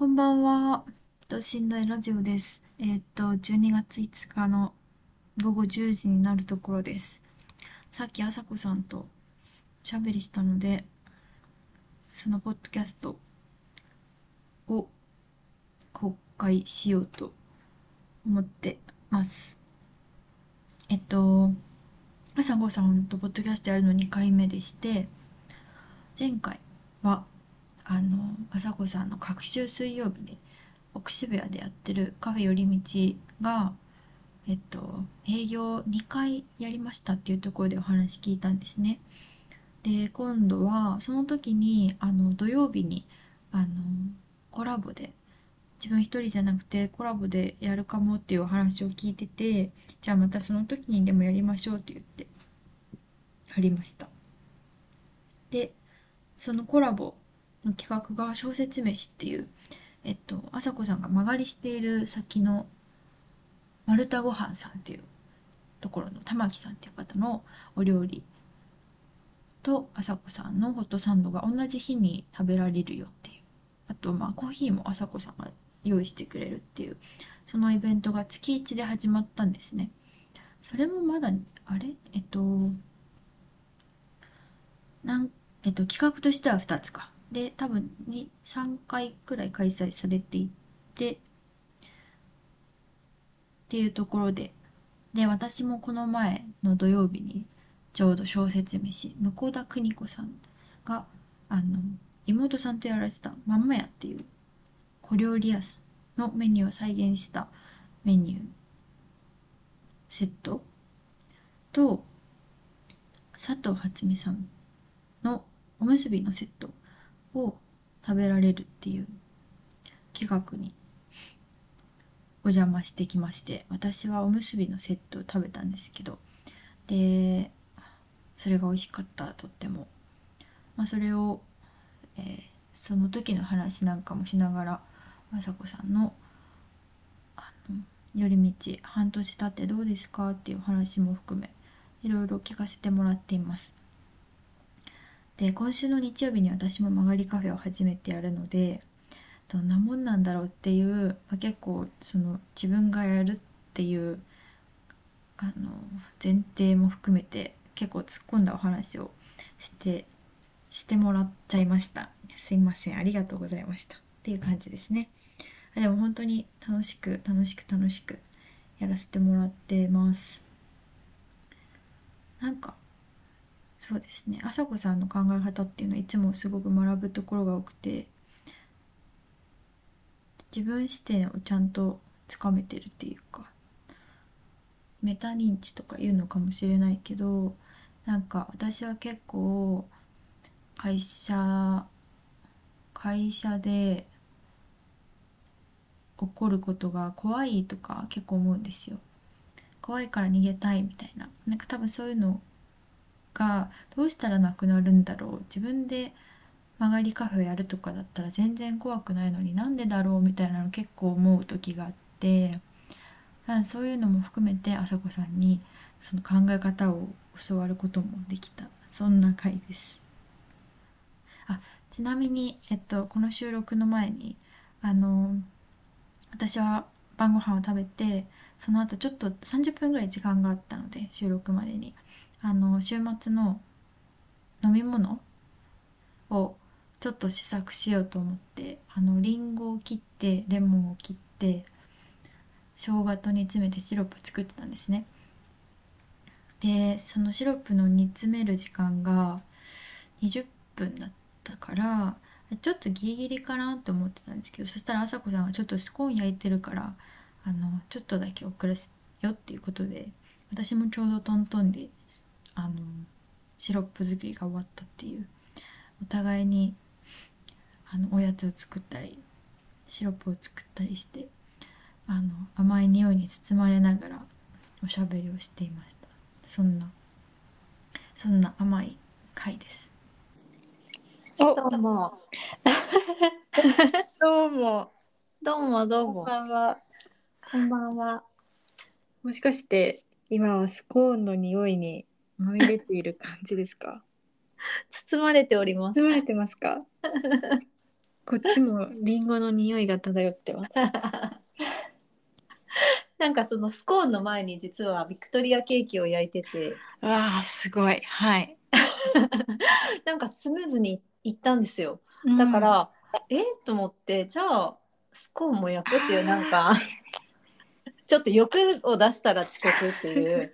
こんばんは。と寝台ラジオです。えっと、12月5日の午後10時になるところです。さっきあさこさんとおしゃべりしたので、そのポッドキャストを公開しようと思ってます。えっと、あさこさんとポッドキャストやるの2回目でして、前回はあの朝子さんの隔週水曜日で奥渋谷でやってるカフェ寄り道がえっと営業2回やりましたっていうところでお話聞いたんですね。で今度はその時にあの土曜日にあのコラボで自分一人じゃなくてコラボでやるかもっていうお話を聞いててじゃあまたその時にでもやりましょうって言ってやりました。でそのコラボの企画が小説飯っていう、えっと、朝子さんが間借りしている先の丸太ごはんさんっていうところの玉木さんっていう方のお料理と朝子さんのホットサンドが同じ日に食べられるよっていう。あとまあコーヒーも朝子さんが用意してくれるっていうそのイベントが月1で始まったんですね。それもまだあれ？えっとなんえっと企画としては2つか。で多分に3回くらい開催されていてっていうところで。で私もこの前の土曜日にちょうど小説飯向田邦子さんがあの妹さんとやられてたまんまやっていう小料理屋さんのメニューを再現したメニューセット。と佐藤初美さんのおむすびのセット。を食べられるっていう企画にお邪魔してきまして私はおむすびのセットを食べたんですけどでそれが美味しかったとっても、まあ、それを、えー、その時の話なんかもしながら雅子さんのあの寄り道半年経ってどうですか？っていう話も含めいろいろ聞かせてもらっています。で今週の日曜日に私も曲がりカフェを初めてやるのでどんなもんなんだろうっていう、まあ、結構その自分がやるっていうあの前提も含めて結構突っ込んだお話をしてしてもらっちゃいました。すいません。ありがとうございました。っていう感じですね。でも本当に楽しく楽しく楽しくやらせてもらってます。なんかそうですね。朝子さんの考え方っていうのはいつもすごく学ぶところが多くて自分視点をちゃんとつかめてるっていうかメタ認知とか言うのかもしれないけどなんか私は結構会社会社で起こることが怖いとか結構思うんですよ。怖いから逃げたいみたいな。なんか多分そういうのがどうしたらなくなるんだろう。自分で曲がりカフェをやるとかだったら全然怖くないのになんでだろうみたいなの結構思う時があってそういうのも含めて朝子さんにその考え方を教わることもできた。そんな回です。あちなみに、えっと、この収録の前にあの私は晩ご飯を食べてその後ちょっと30分ぐらい時間があったので収録までに。あの週末の飲み物をちょっと試作しようと思ってあのリンゴを切ってレモンを切って生姜と煮詰めてシロップ作ってたんですね。でそのシロップの煮詰める時間が20分だったからちょっとギリギリかなと思ってたんですけどそしたらあさこさんがちょっとスコーン焼いてるからあのちょっとだけ遅らせよっていうことで私もちょうどトントンであのシロップ作りが終わったっていう。お互いにあのおやつを作ったりシロップを作ったりしてあの甘い匂いに包まれながらおしゃべりをしていました。そんなそんな甘い回です。どうも。どうも。どうもどうも。こんばんは。こんばんは。もしかして今はスコーンの匂いにまみれている感じですか？包まれております。包まれてますか？こっちもリンゴの匂いが漂ってます。なんかそのスコーンの前に実はビクトリアケーキを焼いてて。わあ、すごい。はい。なんかスムーズにいったんですよ。だから、え？と思ってじゃあスコーンも焼くっていうなんかちょっと欲を出したら遅刻っていう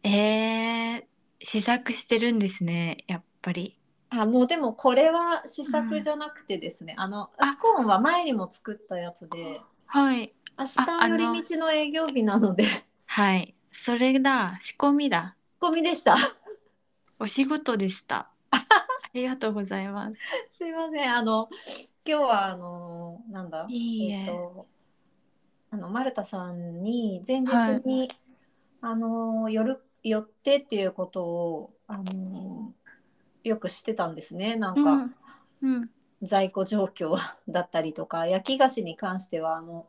うん、えー、試作してるんですね、やっぱり。あもうでもこれは試作じゃなくてですね、あのあスコーンは前にも作ったやつではい。明日寄り道の営業日なので仕はい。それだ、仕込みだ。込みでしたお仕事でした。ありがとうございます。すいませんあの今日はあのなんだ？いいええっとあのマルタさんに前日に、あの寄る寄ってっていうことをあのよくしてたんですねなんか、うん。うん。在庫状況だったりとか焼き菓子に関してはあの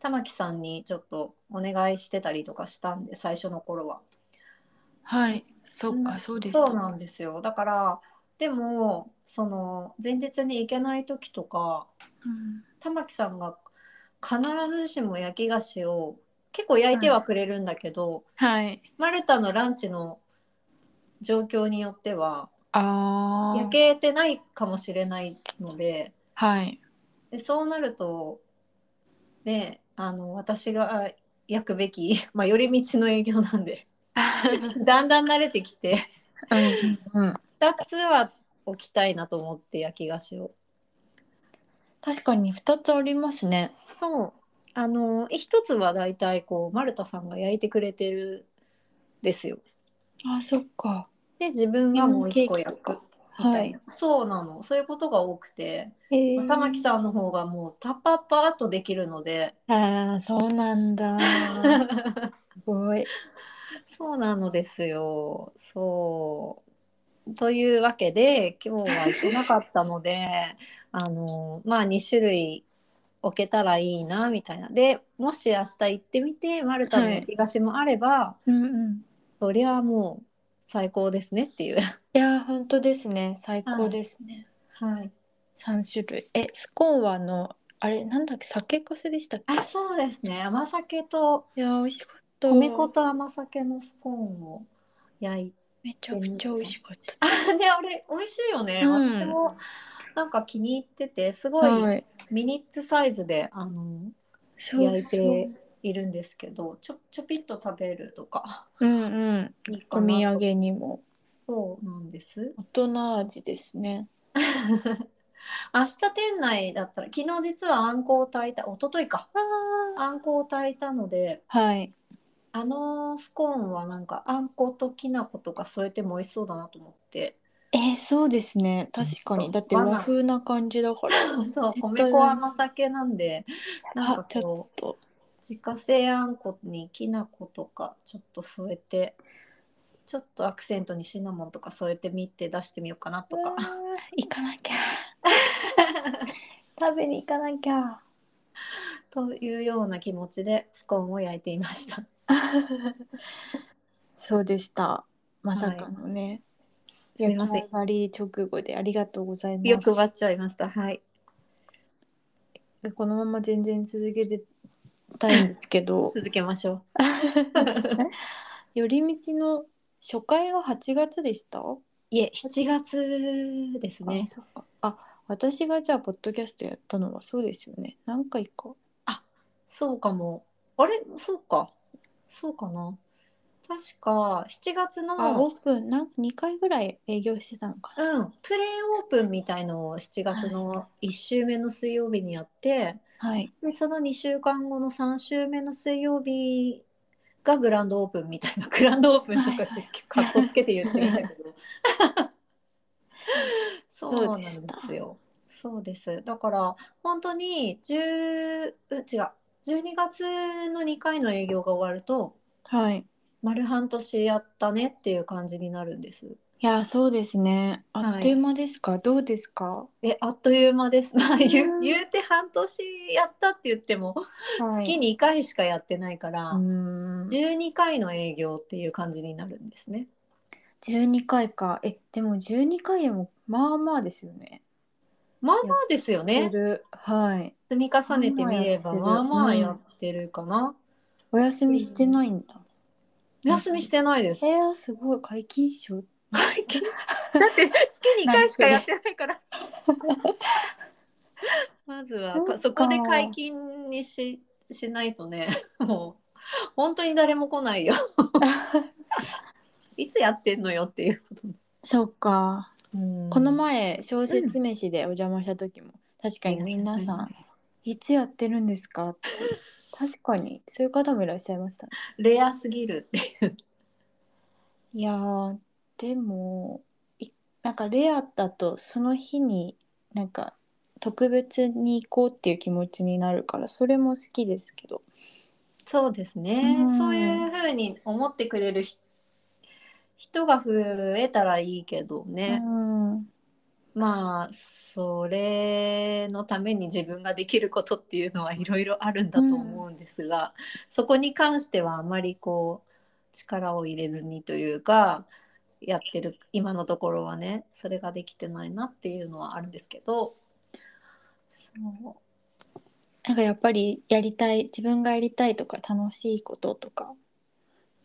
玉木さんにちょっとお願いしてたりとかしたんで最初の頃は。はい。そっか、んそうでした。そうなんですよだからでもその前日に行けない時とかうん玉木さんが必ずしも焼き菓子を結構焼いてはくれるんだけど、はい。マルタのランチの状況によってはああ。焼けてないかもしれないのではい。でそうなるとであの私が焼くべき、まあ、寄り道の営業なんで だんだん慣れてきてうんうん、2つは置きたいなと思って焼き菓子を。確かに二つありますね。そうあの一つはだいたいこうマルタさんが焼いてくれてるんですよ。あ、そっか。で自分がもう一個焼くみたはいいな、。そうなのそういうことが多くて、えー玉木さんの方がもうパッパッパーっとできるのでああ、そうなんだ。すごい。そうなのですよそうというわけで今日は行けなかったのであのまあ2種類置けたらいいなみたいなでもし明日行ってみてマルタの焼き菓子もあれば、うんうん。そりゃもう最高ですねっていう。いやー、本当ですね。最高ですね。はい、三種類。え、スコーンはあの、あれ、なんだっけ、酒粕でしたっけ？あそうですね甘酒といやー、美味しかった。米粉と甘酒のスコーンを焼いてめちゃくちゃ美味しかったであねあれ美味しいよね、うん私もなんか気に入っててすごす。いはい。ミニッツサイズであのそう焼いているんですけどちょちょぴっと食べるとかうんうん。いいかお土産にもそうなんです大人味ですね。明日店内だったら昨日実はあんこを炊いた一昨日かああんこを炊いたのであ。はい。あのスコーンはなんかあんこときな粉とか添えても美味しそうだなと思ってえー、そうですね。確かに。だって和風な感じだから。そう米粉甘酒なんでなんかあちょっと。自家製あんこにきな粉とかちょっと添えてちょっとアクセントにシナモンとか添えてみて出してみようかなとか行かなきゃ。食べに行かなきゃ。というような気持ちでスコーンを焼いていました。そうでした。まさかのね。すいません焼き上がり直後でありがとうございます。欲張っちゃいました。はい。このまま全然続けてたいんですけど、続けましょう。寄り道の初回が8月でした？いえ、7月ですねあ。私がじゃあポッドキャストやったのはそうですよね何回かそうかも。あれ？そうか。そうかな。確か7月あオのープンなん2回ぐらい営業してたのかな。うん、プレーオープンみたいのを7月の1週目の水曜日にやって、はい。でその2週間後の3週目の水曜日がグランドオープンみたいな グランドオープンとかってかっこつけて言ってみたけど。そうなんですよ。そうです。だから本当に10う違う12月の2回の営業が終わるとはい丸半年やったねっていう感じになるんです。いやそうですね。あっという間ですか、どうですか、えあっという間です。まあ言言うて半年やったって言っても月に2回しかやってないから、うーん。12回の営業っていう感じになるんですね。12回か。えでも12回もまあまあですよね。まあまあですよね。はい。積み重ねてみればまあまあややってるかな。お休みしてないんだ、お休みしてないです。えー、すごい。解禁賞解禁だって月に1回しかやってないから。まずはそこで解禁にししないとね もう本当に誰も来ないよ。いつやってんのよっていうこと。そうか。うん。この前小説飯でお邪魔した時も、確かに皆さんいつやってるんですかって確かに。そういう方もいらっしゃいましたね。レアすぎるっていう。いやーでもいなんかレアだとその日になんか特別に行こうっていう気持ちになるからそれも好きですけど。そうですね、うん。そういうふうに思ってくれるひ人が増えたらいいけどね、うんまあそれのために自分ができることっていうのはいろいろあるんだと思うんですが、そこに関してはあまりこう力を入れずにというかやってる今のところはねそれができてないなっていうのはあるんですけどそう。なんかやっぱりやりたい自分がやりたいとか楽しいこととか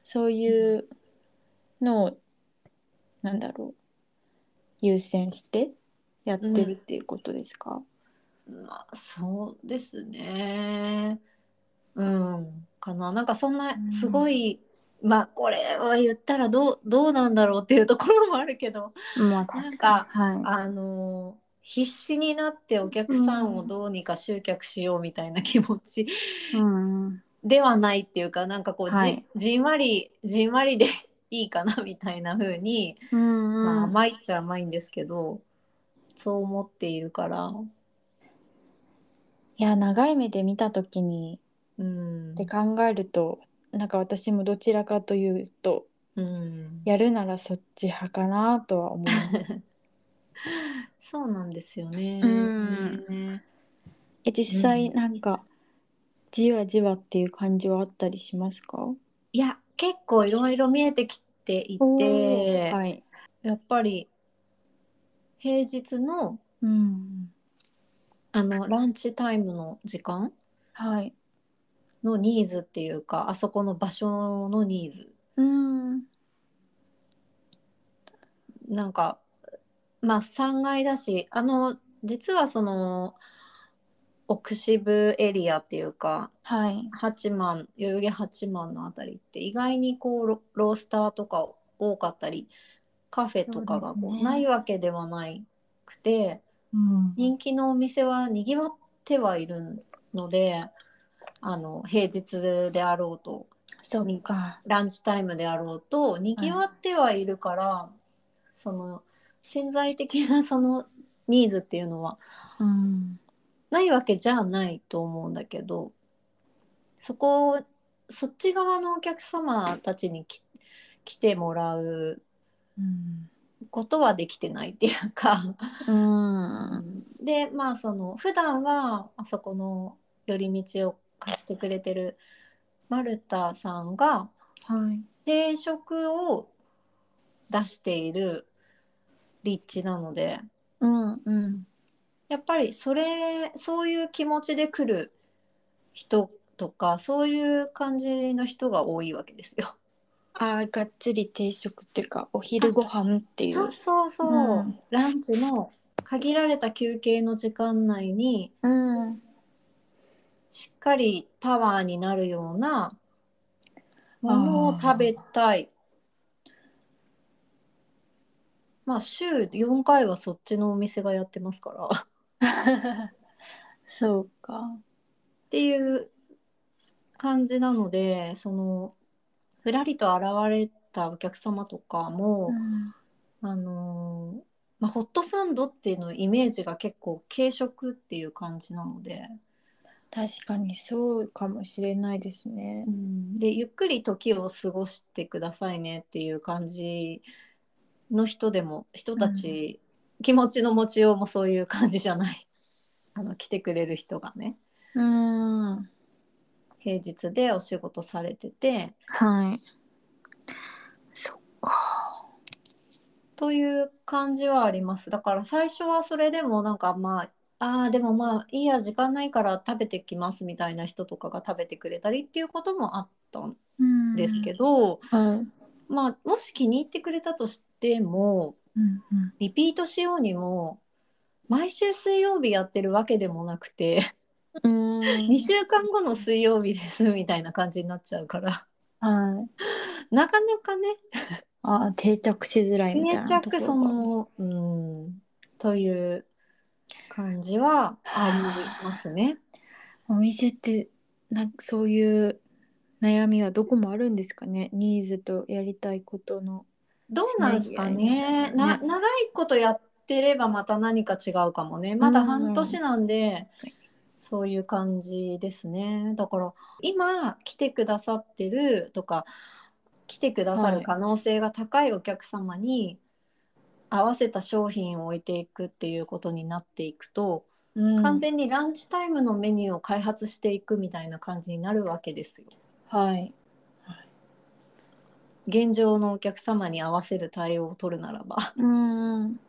そういうのを、なんだろう優先してやってるっていうことですか、まあそうですね。うん。かな。なんかそんなうん。すごい、まあこれは言ったらどうどうなんだろうっていうところもあるけど。まあ確かに。はい。あの必死になってお客さんをどうにか集客しようみたいな気持ちうん。ではないっていうかなんかこうじ,、はい。じんわりじんわりでいいかなみたいな風に、うんうん。まあ甘いっちゃ甘いんですけどそう思っているから。いや長い目で見た時にうん。って考えるとなんか私もどちらかというとうん。やるならそっち派かなとは思います。そうなんですよね。うん。え実際うん。なんかじわじわっていう感じはあったりしますか？いや結構いろいろ見えてきていて、はい。やっぱり平日のうん。あのランチタイムの時間はい。のニーズっていうかあそこの場所のニーズうん。なんかまあ3階だしあの実はその奥渋エリアっていうかはい。八幡代々木八幡のあたりって意外にこうロロースターとか多かったりカフェとかがこうねないわけではないくてうん。人気のお店はにぎわってはいるのであの平日であろうとそっか。ランチタイムであろうとにぎわってはいるから、その潜在的なそのニーズっていうのはうん。ないわけじゃないと思うんだけどそこをそっち側のお客様たちにき来てもらううん。ことはできてないっていうかうん。でまあその普段はあそこの寄り道を貸してくれてるマルタさんがはい。定食を出している立地なのでうん。うん。やっぱりそれそういう気持ちで来る人とかそういう感じの人が多いわけですよ。ああ、がっつり定食っていうか、お昼ご飯っていう。そうそうそう、うんランチの限られた休憩の時間内にうん。しっかりパワーになるようなものを食べたい。まあ週4回はそっちのお店がやってますから。そうか。っていう感じなのでそのふらりと現れたお客様とかも、あのーまあ、ホットサンドっていうのイメージが結構軽食っていう感じなので、確かにそうかもしれないですね。でゆっくり時を過ごしてくださいねっていう感じの人でも人たち、気持ちの持ちようもそういう感じじゃない あの来てくれる人がねうん。平日でお仕事されててはい。そっか。という感じはあります。だから最初はそれでもなんかまああーでもまあいいや時間ないから食べてきますみたいな人とかが食べてくれたりっていうこともあったんうんですけど、はいまあもし気に入ってくれたとしてもうんうん。リピートしようにも毎週水曜日やってるわけでもなくてうん。2週間後の水曜日ですみたいな感じになっちゃうから。はい。なかなかね。あ定着しづらいみたい定なところが着そのうんという感じはありますね。お店ってなんかそういう悩みはどこもあるんですかね？ニーズとやりたいことのどうなんですかね。ね。な長いことやってればまた何か違うかもね。まだ半年なんで、そういう感じですね。だから今来てくださってるとか来てくださる可能性が高いお客様に合わせた商品を置いていくっていうことになっていくと、うん。完全にランチタイムのメニューを開発していくみたいな感じになるわけですよ。はい現状のお客様に合わせる対応を取るならば。うん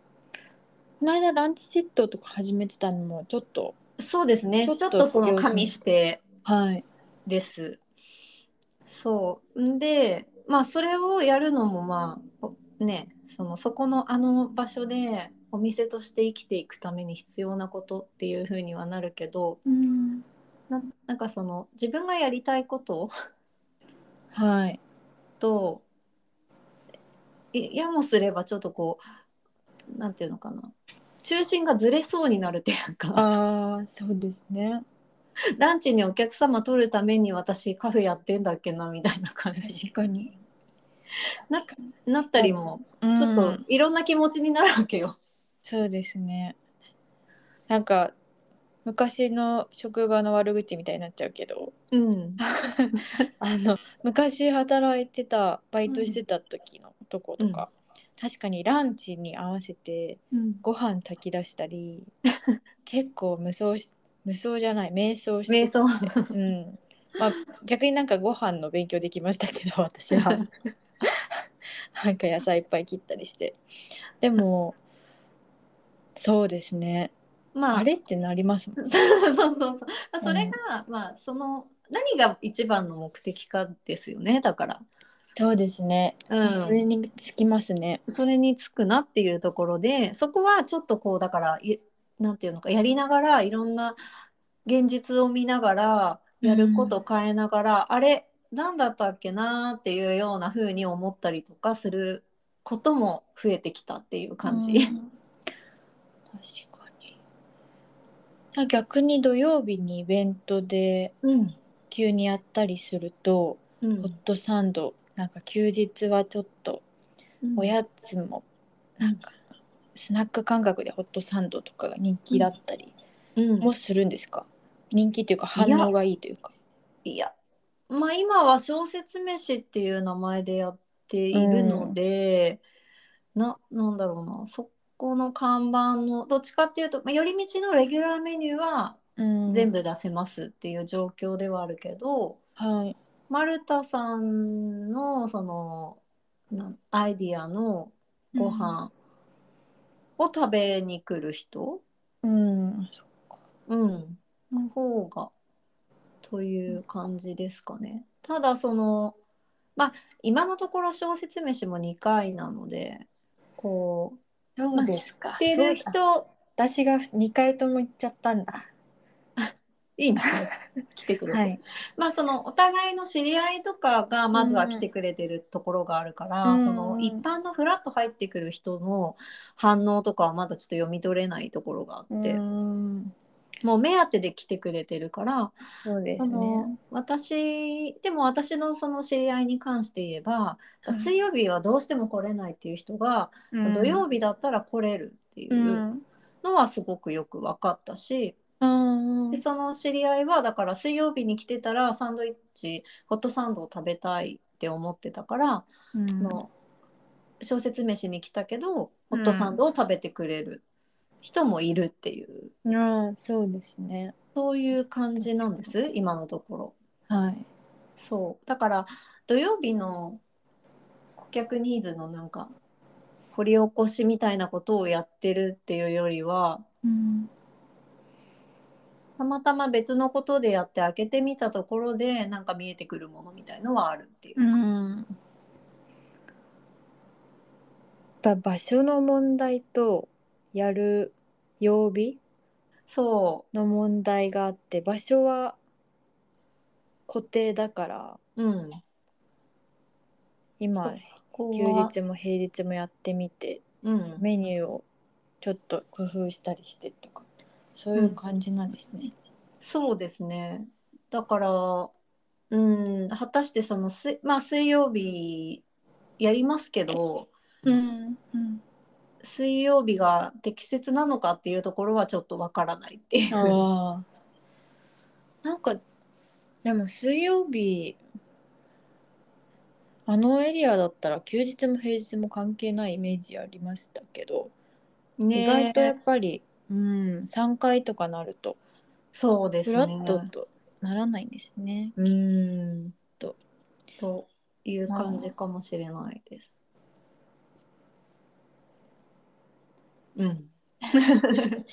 この間ランチセットとか始めてたのもちょっとそうですね。ちょっとその加味してはいです。そう。んで、まあそれをやるのもまあおね、そのそこのあの場所でお店として生きていくために必要なことっていうふうにはなるけど、うんななんかその自分がやりたいことはいといやもすればちょっとこうなんていうのかな。中心がずれそうになるっていうか。ああそうですね。ランチにお客様取るために私カフェやってんだっけなみたいな感じ。確かに。ななったりもちょっといろんな気持ちになるわけよ。そうですね。なんか昔の職場の悪口みたいになっちゃうけど。うん、あの昔働いてたバイトしてた時のとことか、確かにランチに合わせてご飯炊き出したり 結構無双し無双じゃない瞑想して。瞑想。うん。まあ逆になんかご飯の勉強できましたけど 私は。なんか野菜いっぱい切ったりして。でもそうですね。まあ。あれってなりますもん。そうそうそうそう。それが、まあその何が一番の目的かですよねだから、そうですね、うん、それにつきますね。それにつくなっていうところでそこはちょっとこうだからいなんていうのかやりながらいろんな現実を見ながらやること変えながら、あれ何だったっけなっていうような風に思ったりとかすることも増えてきたっていう感じ。うん。確かに。逆に土曜日にイベントでうん。急にやったりすると、うん。ホットサンドなんか休日はちょっとおやつもなんかスナック感覚でホットサンドとかが人気だったりうん。もするんですか、人気というか反応がいいというか。いや。まあ今は小説飯っていう名前でやっているので、ななんだろうな。そこの看板のどっちかっていうと、まあ、寄り道のレギュラーメニューはうん。全部出せますっていう状況ではあるけど、はいマルタさんのそのアイディアのご飯を食べに来る人、うんそっか。うん、の方がという感じですかね。ただそのまあ今のところ小説飯も2回なのでこうそうですか。知ってる人私が2回とも行っちゃったんだいいんですね。来てくれて、はい。まあそのお互いの知り合いとかがまずは来てくれてるところがあるから、うん。その一般のフラッと入ってくる人の反応とかはまだちょっと読み取れないところがあって、うん。もう目当てで来てくれてるからそうですね。私でも私のその知り合いに関して言えば、はい。水曜日はどうしても来れないっていう人が、土曜日だったら来れるっていううん。のはすごくよく分かったし、うんでその知り合いはだから水曜日に来てたらサンドイッチホットサンドを食べたいって思ってたから、うん。の小説飯に来たけどホットサンドを食べてくれる人もいるっていう、ああそうですね。そういう感じなんです今のところ。はい。そう。だから土曜日の顧客ニーズのなんか掘り起こしみたいなことをやってるっていうよりはうんたまたま別のことでやって開けてみたところでなんか見えてくるものみたいのはあるっていう。うん。場所の問題とやる曜日その問題があって場所は固定だからう、うん、今こ休日も平日もやってみてうん、メニューをちょっと工夫したりしてとかそういう感じなんですね。そうですね。だから、うん、果たしてそのす、まあ、水曜日やりますけど、うんうん、水曜日が適切なのかっていうところはちょっとわからないっていう。なんかでも水曜日あのエリアだったら休日も平日も関係ないイメージありましたけど、ね意外とやっぱり、うん、3回とかなるとそうですね。フラットとならないんですね。うんとという感じかもしれないです。うん。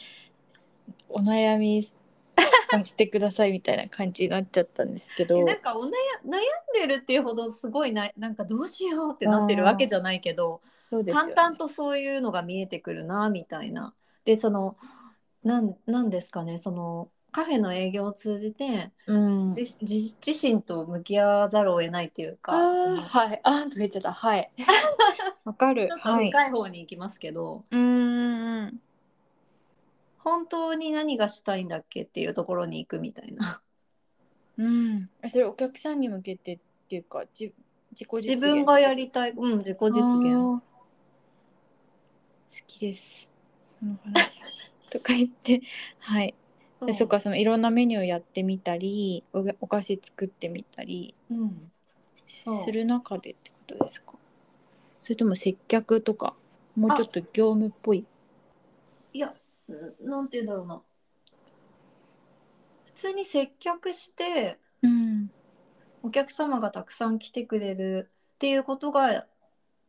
お悩みさせてくださいみたいな感じになっちゃったんですけどなんかお悩悩んでるっていうほどすごいななんかどうしようってなってるわけじゃないけど、そうですよね淡々とそういうのが見えてくるなみたいな。でそのなんなんですかねそのカフェの営業を通じて、うん、自自自身と向き合わざるを得ないっていうかあーはい。あーとか言っちゃったはい。わかる。ちょっとはい深い方に行きますけど、うんうんうん。本当に何がしたいんだっけっていうところに行くみたいな。うん、それお客さんに向けてっていうかじ自己自分がやりたい、うん、自己実現。好きですその話。とか言って。はい。でそっかそのいろんなメニューやってみたりおお菓子作ってみたりうん、する中でってことですか？それとも接客とかもうちょっと業務っぽい？いや、んなんて言うんだろうな。普通に接客して、うん。お客様がたくさん来てくれるっていうことが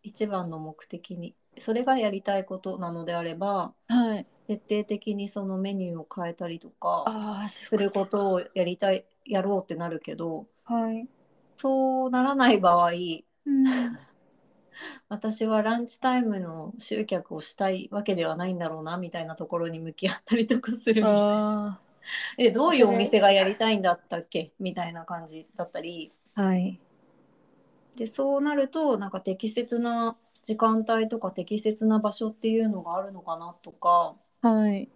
一番の目的に、それがやりたいことなのであれば、はい。徹底的にそのメニューを変えたりとかすることをやりたい、やろうってなるけど、はい、そうならない場合、うん、私はランチタイムの集客をしたいわけではないんだろうなみたいなところに向き合ったりとかする。あ えどういうお店がやりたいんだったっけ？みたいな感じだったり。あはい。でそうなるとなんか適切な時間帯とか適切な場所っていうのがあるのかなとかはい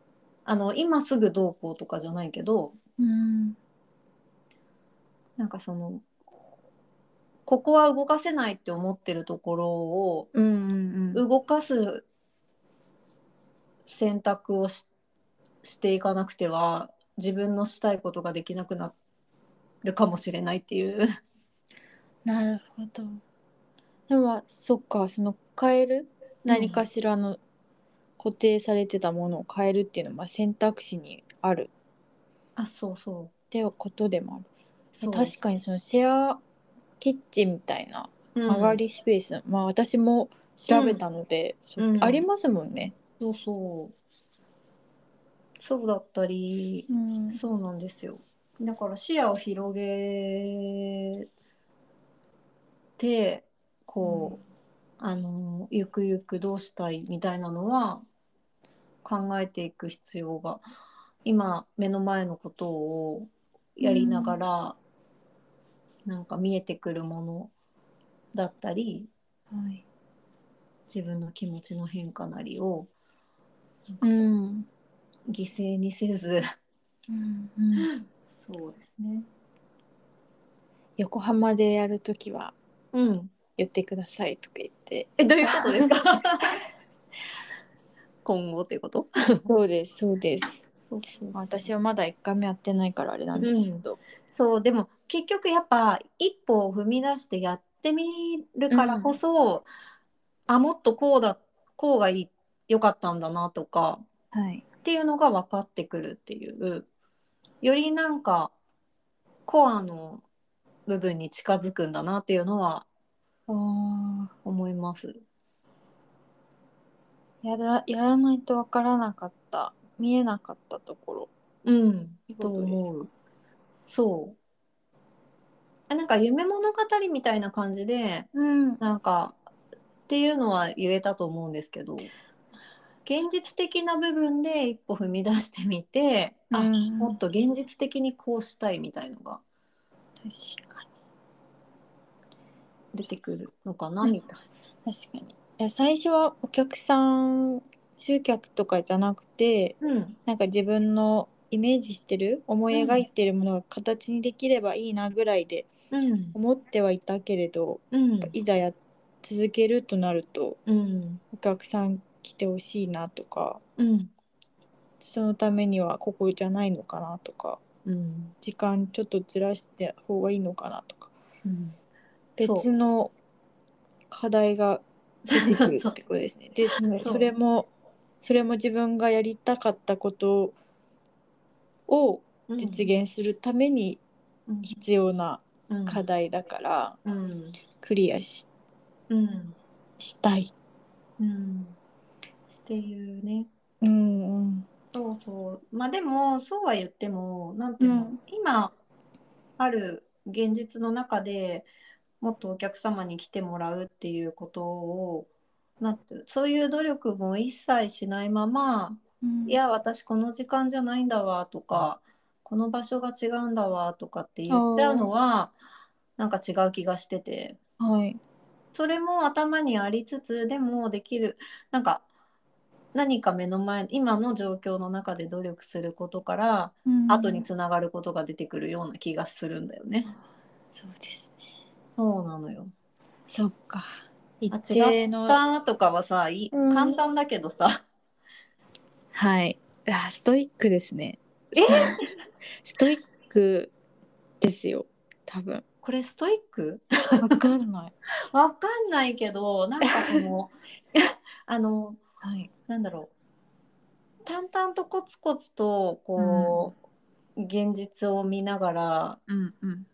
あの今すぐどうこうとかじゃないけどうんなんかそのここは動かせないって思ってるところを動かす選択をししていかなくては自分のしたいことができなくなるかもしれないっていう。なるほど。でもそっかその変える？何かしらの固定されてたものを変えるっていうのはまあ選択肢にある。あそうそっていうことでもある。うそう。確かにそのシェアキッチンみたいなうん。曲がりスペース、まあ私も調べたので、そうん。ありますもんね。そうそう。そうだったりうん。そうなんですよ。だから視野を広げてこう、あのゆくゆくどうしたいみたいなのは考えていく必要が今目の前のことをやりながら、なんか見えてくるものだったりはい。自分の気持ちの変化なりをうん。犠牲にせずうんうん、そうですね横浜でやるときはうん言ってくださいとか言って。えどういうことですか？今後っていうこと？そうですそうです。そうそう私はまだ一回目やってないからあれなんですけど。そうでも結局やっぱ一歩を踏み出してやってみるからこそ、あもっとこうだこうがいいよかったんだなとかはい。っていうのが分かってくるっていうよりなんかコアの部分に近づくんだなっていうのはああ。思います。やらやらないとわからなかった見えなかったところうんと思う。そう。あなんか夢物語みたいな感じで、うんなんかっていうのは言えたと思うんですけど、現実的な部分で一歩踏み出してみて、あ、うんもっと現実的にこうしたいみたいのが出てくるのかなみたい確かに。最初はお客さん集客とかじゃなくてな。うん、なんか自分のイメージしてる思い描いてるものが形にできればいいなぐらいでうん、思ってはいたけれどうん、いざや続けるとなるとうん、お客さん来てほしいなとかうん、そのためにはここじゃないのかなとかうん、時間ちょっとずらして方がいいのかなとか。うん。別の課題が出てくるってことですね。でそのそれもそれも自分がやりたかったことを実現するためにうん。必要なうん。課題だからうん、クリアしうん、したい。うん。っていうね。うんうん。そうそう。まあでも、そうは言っても、なんていうの、うん。今ある現実の中でもっとお客様に来てもらうっていうことを、なんてそういう努力も一切しないまま、うんいや、私この時間じゃないんだわとか、この場所が違うんだわとかって言っちゃうのは、なんか違う気がしてて。はい。それも頭にありつつでもできるなんか何か目の前今の状況の中で努力することからうん後につながることが出てくるような気がするんだよね。そうですね。そうなのよ。そっか。一あ定ったとかはさいうん簡単だけどさ、はい。あストイックですね。え？ストイックですよ。多分。これストイック？わかんない。わかんないけどなんかそのあのはい。なんだろう淡々とコツコツとこう、現実を見ながらうんうん。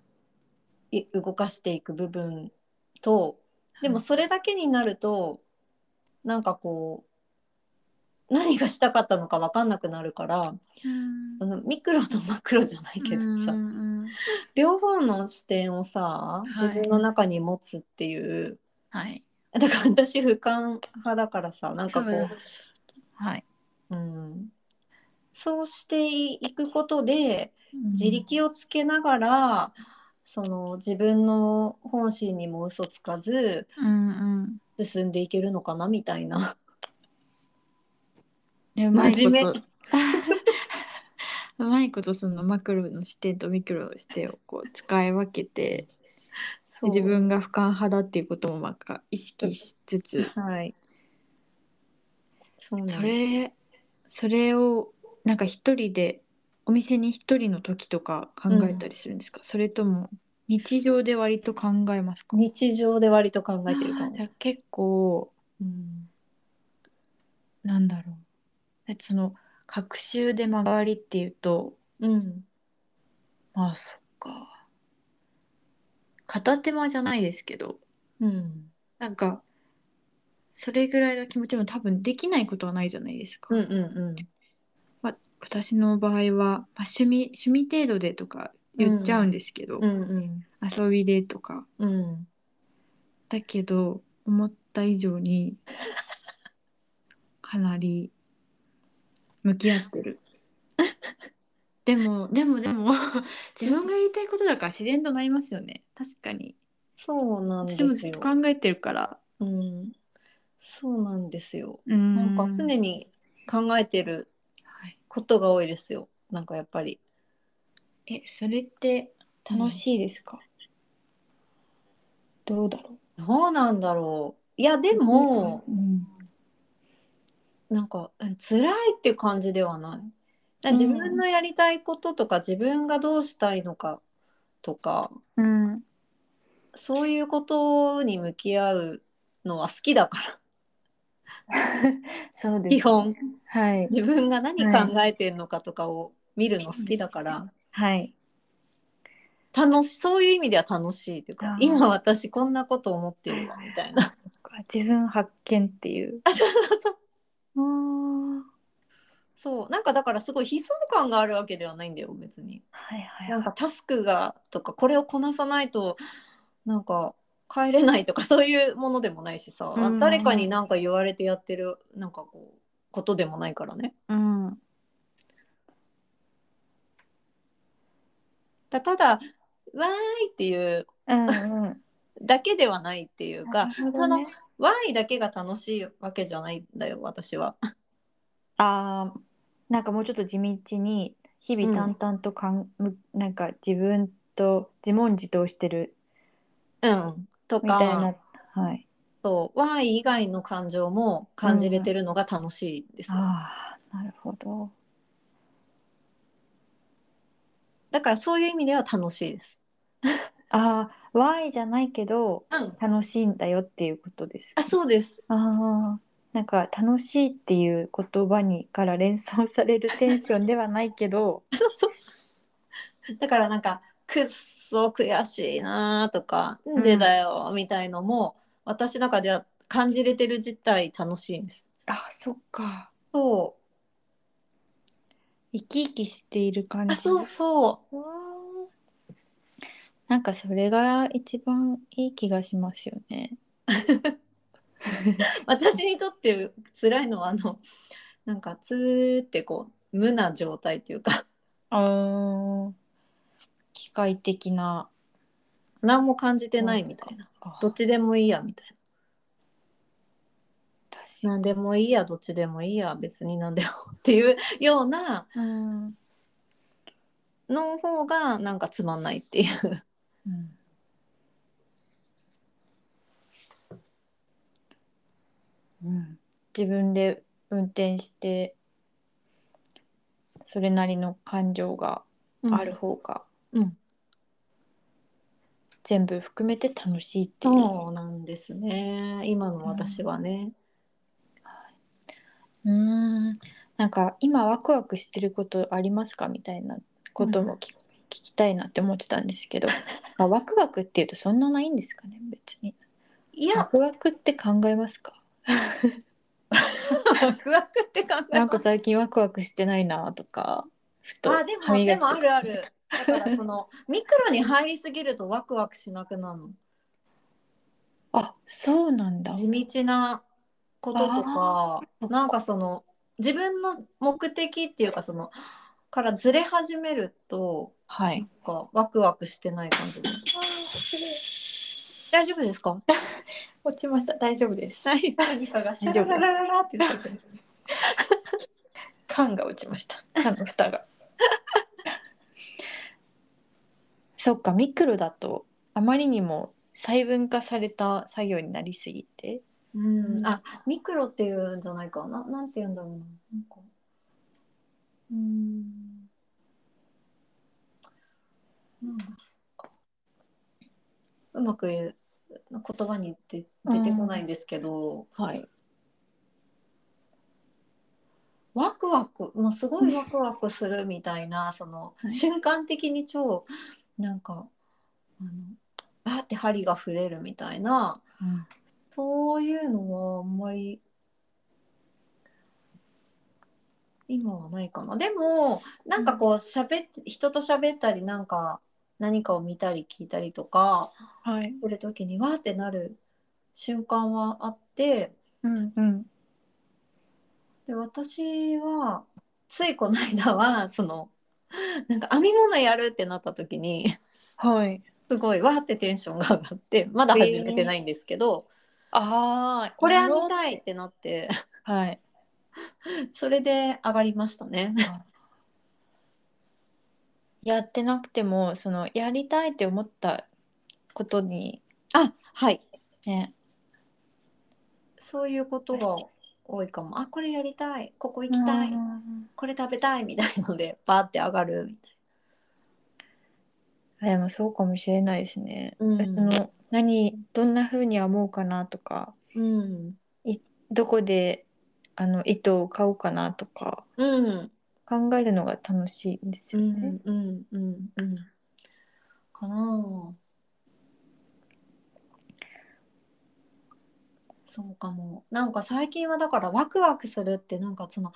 い動かしていく部分とでもそれだけになるとなんかこう何がしたかったのか分かんなくなるからあのミクロとマクロじゃないけどさ、うんうん両方の視点をさい。自分の中に持つっていう、はい。だから私俯瞰派だからさなんかこうはい。うん、そうしていくことで自力をつけながら、その自分の本心にも嘘つかずうんうん。進んでいけるのかなみたいな。で うまいこと真面目うまいことそのマクロの視点とミクロの視点をこう使い分けて自分が俯瞰派だっていうこともなんか意識しつつはい。そそれそれをなんか一人でお店に一人の時とか考えたりするんですか、それとも日常で割と考えますか？日常で割と考えてるかも。じ。ゃあ結構うんなんだろう。えその学習で曲がりっていうとうん。まあそっか。片手間じゃないですけどうん。なんかそれぐらいの気持ちも多分できないことはないじゃないですか、うんうんまあ、私の場合は、まあ、趣味趣味程度でとか言っちゃうんですけど、うん。うん遊びでとか。うん。だけど思った以上にかなり向き合ってる。でもでもでも 自分がやりたいことだから自然となりますよね。確かに。そうなんで私もずすよ。っと考えてるから。うん、そうなんですよ。ななんか常に考えてるはい、ことが多いですよ。なんかやっぱり。えそれって楽しいですか、どうだろう？どうなんだろう。いやでもうんなんかうん辛いっていう感じではない。自分のやりたいこととか、自分がどうしたいのかとかうん、そういうことに向き合うのは好きだからそうです基本。はい。自分が何考えてんのかとかを見るの好きだから、はい。楽しそういう意味では楽しいというか今私こんなこと思ってるわみたいな。自分発見っていう。あそうそうそう。あそう。なんかだからすごい悲壮感があるわけではないんだよ別に。はいはい。なんかタスクがとかこれをこなさないとなんか帰れないとかそういうものでもないしさ、うん。誰かになんか言われてやってるなんかこうことでもないからね。うん。だただわーいっていううんうん。だけではないっていうか、なるほそのわーいだけが楽しいわけじゃないんだよ私は。あーなんかもうちょっと地道に日々淡々とかん、むなんか自分と自問自答してる。うん、とみたいな。かはい。そう。わーい以外の感情も感じれてるのが楽しいですよ、ああなるほど。だからそういう意味では楽しいです。ああ Y じゃないけどうん、楽しいんだよっていうことですあそうです。ああなんか楽しいっていう言葉にから連想されるテンションではないけど。そうそう。だからなんかくっそ悔しいなとか、でだよみたいのも私の中では感じれてる自体楽しいんです。あそっかそ生き生きしている感う。じあそうそう。なんかそれが一番いい気がしますよね。私にとって辛いのはあのなんかツーってこう無な状態っていうかあー機械的な。何も感じてないみたいな。あどっちでもいいやみたい確な。何でもいいやどっちでもいいや別に何でもっていうようなうんの方がなんかつまんないっていう。うんうん、自分で運転してそれなりの感情がある方が、うん全部含めて楽しいっていう。そうなんですね。今の私はね。うーん。なんか今ワクワクしてることありますかみたいなことも聞,、聞きたいなって思ってたんですけど、まあ、ワクワクっていうとそんなないんですかね別に。ワいや。クワクって考えますか？ワクワクって考えなんか最近ワクワクしてないなとかふとあでもでもあるある。だからそのミクロに入りすぎるとワクワクしなくなるの。あそうなんだ。地道なこととかなんかその自分の目的っていうかそのからずれ始めるとはい。かワクワクしてない感じ大丈夫ですか？落ちました大丈夫です。何何かがシャラララララって言ってる 缶が落ちました。缶の蓋が。そっかミクロだとあまりにも細分化された作業になりすぎて。うん、あミクロっていうんじゃないかな。なんて言うんだろうな。なんか。うん。うまく言う言葉に出出てこないんですけど、はい。ワクワク。もうすごいワクワクするみたいなその、はい。瞬間的に超なんかあのバーって針が触れるみたいなうんそういうのはあんまり今はないかな。でもなんかこう喋って人と喋ったりなんか何かを見たり聞いたりとかはい。する時にわーってなる瞬間はあってうんうん。で私はついこの間はその なんか編み物やるってなった時にはい。すごいわーってテンションが上がってまだ始めてないんですけど、ああ。これ編みたいってなってはい。それで上がりましたね。やってなくてもそのやりたいって思ったことにあはいね。そういうことが多いかも。あこれやりたいここ行きたい、うんこれ食べたいみたいので バーって上がるみたいでもそうかもしれないですね。うんその何どんな風に編もうかなとかな。うんどこであの糸を買おうかなとかうん考えるのが楽しいんですうよね。んうんうんうんかなそうかも。なんか最近はだからワクワクするってなんかその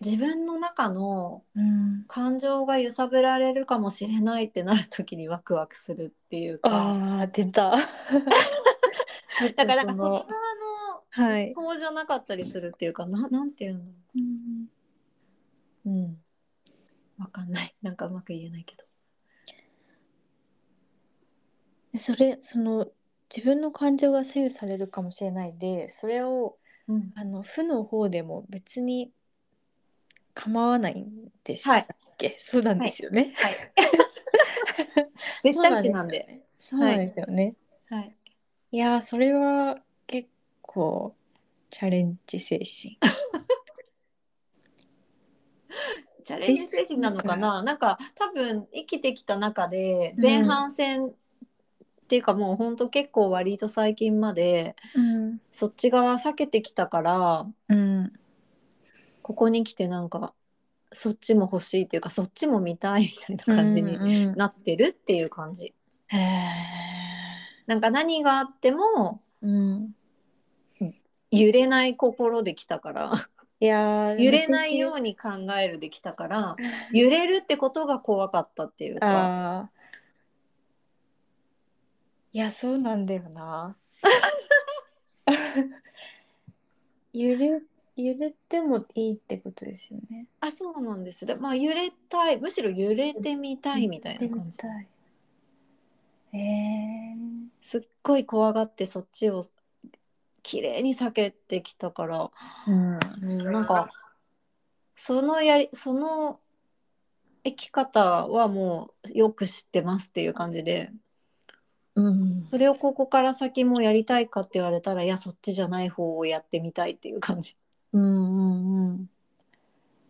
自分の中のうん、感情が揺さぶられるかもしれないってなる時にワクワクするっていうか。ああ出た。だからなんかその側のはい。こうじゃなかったりするっていうかななんていうの？うん。うん。わかんない。なんかうまく言えないけど。それその自分の感情が左右されるかもしれないでそれをうん。あの負の方でも別に構わないんですっはい。け、そうなんですよね。はい。絶対値なんで。そうなんですよね。はい。い。やーそれは結構チャレンジ精神。チャレンジ精神なのかな？なんか多分生きてきた中で前半戦、っていうかもうほんと結構割と最近までうん。そっち側避けてきたからうん。ここに来てなんかそっちも欲しいっていうかそっちも見たいみたいな感じにうんなってるっていう感じ。へなんか何があってもーうん。揺れない心できたからいやー 揺れないように考えるできたから揺れるってことが怖かったっていうか。いや、そうなんだよな。揺れ、揺れてもいいってことですよね。あそうなんですでまあ揺れたいむしろ揺れてみたいみたいな感じえすっごい怖がってそっちを綺麗に避けてきたから、うん。うん、なんかそのやりその生き方はもうよく知ってますっていう感じでうん。それをここから先もやりたいかって言われたらいやそっちじゃない方をやってみたいっていう感じうんうんうん。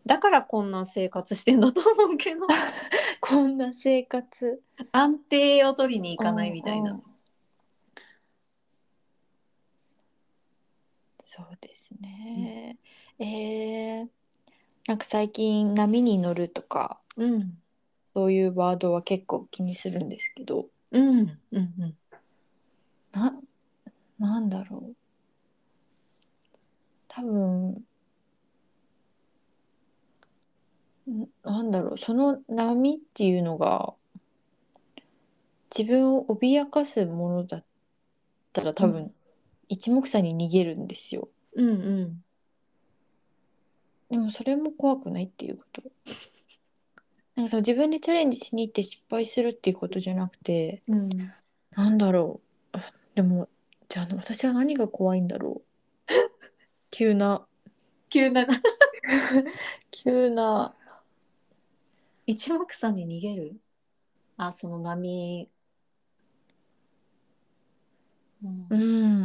だからこんな生活してんだと思うけど こんな生活。安定を取りに行かないみたいなうんうんそうですね。えー、なんか最近波に乗るとかうんそういうワードは結構気にするんですけど、うんうんうんな、なんだろう。多分、んなんだろう、その波っていうのが、自分を脅かすものだったら多分、う一目散に逃げるんですよ。うんうんでもそれも怖くないっていうこと。なんかその自分でチャレンジしに行って失敗するっていうことじゃなくて、うん。なんだろう。あでも、じゃあ私は何が怖いんだろう。急な、急な。急な、一目散に逃げる？あその波。うん。う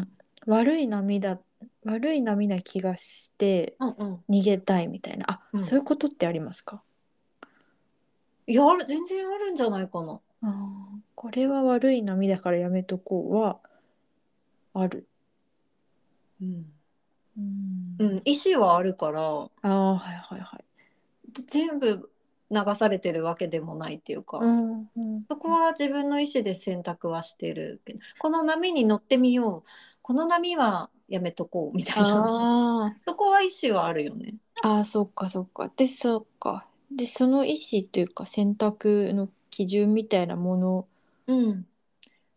ん、悪い波だ、悪い波な気がしてうんうん。逃げたいみたいな。あ、うん。そういうことってありますか？いやある全然あるんじゃないかなあーこれは悪い波だからやめとこうは、ある。うん、うん。うん、意思はあるからああ、はいはいはい。全部流されてるわけでもないっていうか、うんうんそこは自分の意思で選択はしてるけどこの波に乗ってみようこの波はやめとこうみたいなあそこは意思はあるよね。ーあー、そっかそっか。で、そっか。で、その意思というか選択の基準みたいなもの。うん、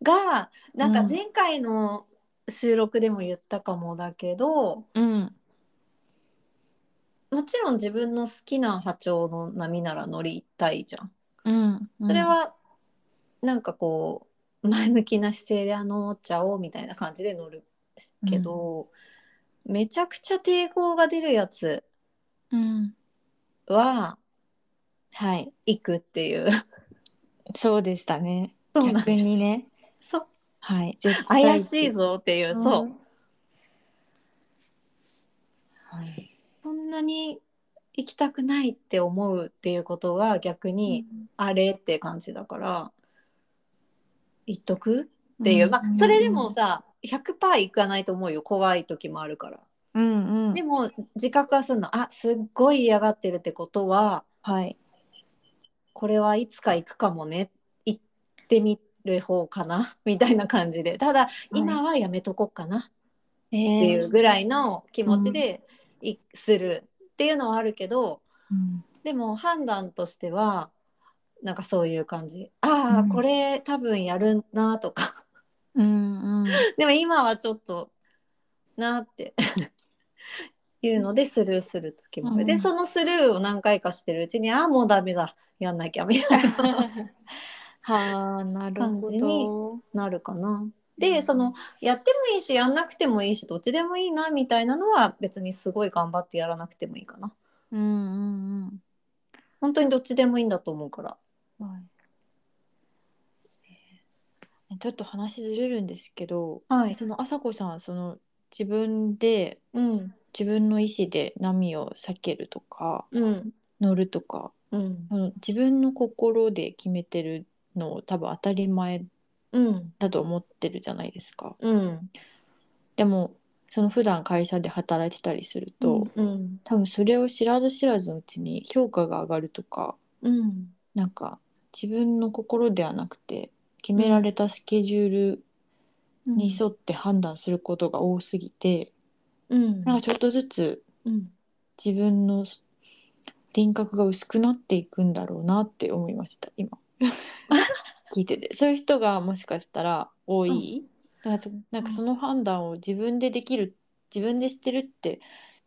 がなんかうん前回の収録でも言ったかもだけど、うん。もちろん自分の好きな波長の波なら乗りたいじゃん。うん。それはなんかこう前向きな姿勢であの乗っちゃおうみたいな感じで乗るけど、めちゃくちゃ抵抗が出るやつうん。ははい。行くっていうそうでしたね。逆そうなんですにね。そうはい。絶対怪しいぞっていう、そううんはい。そんなに行きたくないって思うっていうことが逆にあれって感じだから言っとくっていう、まあそれでもさ100%行かないと思うよ怖い時もあるから。うんうん。でも自覚はするのあすっごい嫌がってるってことははい。これはいつか行くかもね。行ってみる方かな。みたいな感じで。ただ今はやめとこうかな。っていうぐらいの気持ちでいするっていうのはあるけどうん。でも判断としてはなんかそういう感じ。ああ、うん。これ多分やるなとか。うんうん。でも今はちょっとなっていうのでスルーする時もうんでそのスルーを何回かしてるうちにああもうダメだやんなきゃみたいなは あなるほ感じにど。なるかな。うでんそのやってもいいしやんなくてもいいしどっちでもいいなみたいなのは別にすごい頑張ってやらなくてもいいかな。うんうん本当にどっちでもいいんだと思うから。うん。はい。えーちょっと話ずれるんですけど、はい。その朝子さんはその自分でうん。自分の意思で波を避けるとかうん。乗るとか、うん。その自分の心で決めてるのを多分当たり前うん。だと思ってるじゃないですか。うん。でもその普段会社で働いてたりすると、うん。多分それを知らず知らずのうちに評価が上がるとかうん。なんか自分の心ではなくて決められたスケジュールに沿って判断することが多すぎて、うん。なんかちょっとずつうん。自分の輪郭が薄くなっていくんだろうなって思いました今。聞いてて。そういう人がもしかしたら多い、だからそなんかその判断を自分でできる自分でしてるって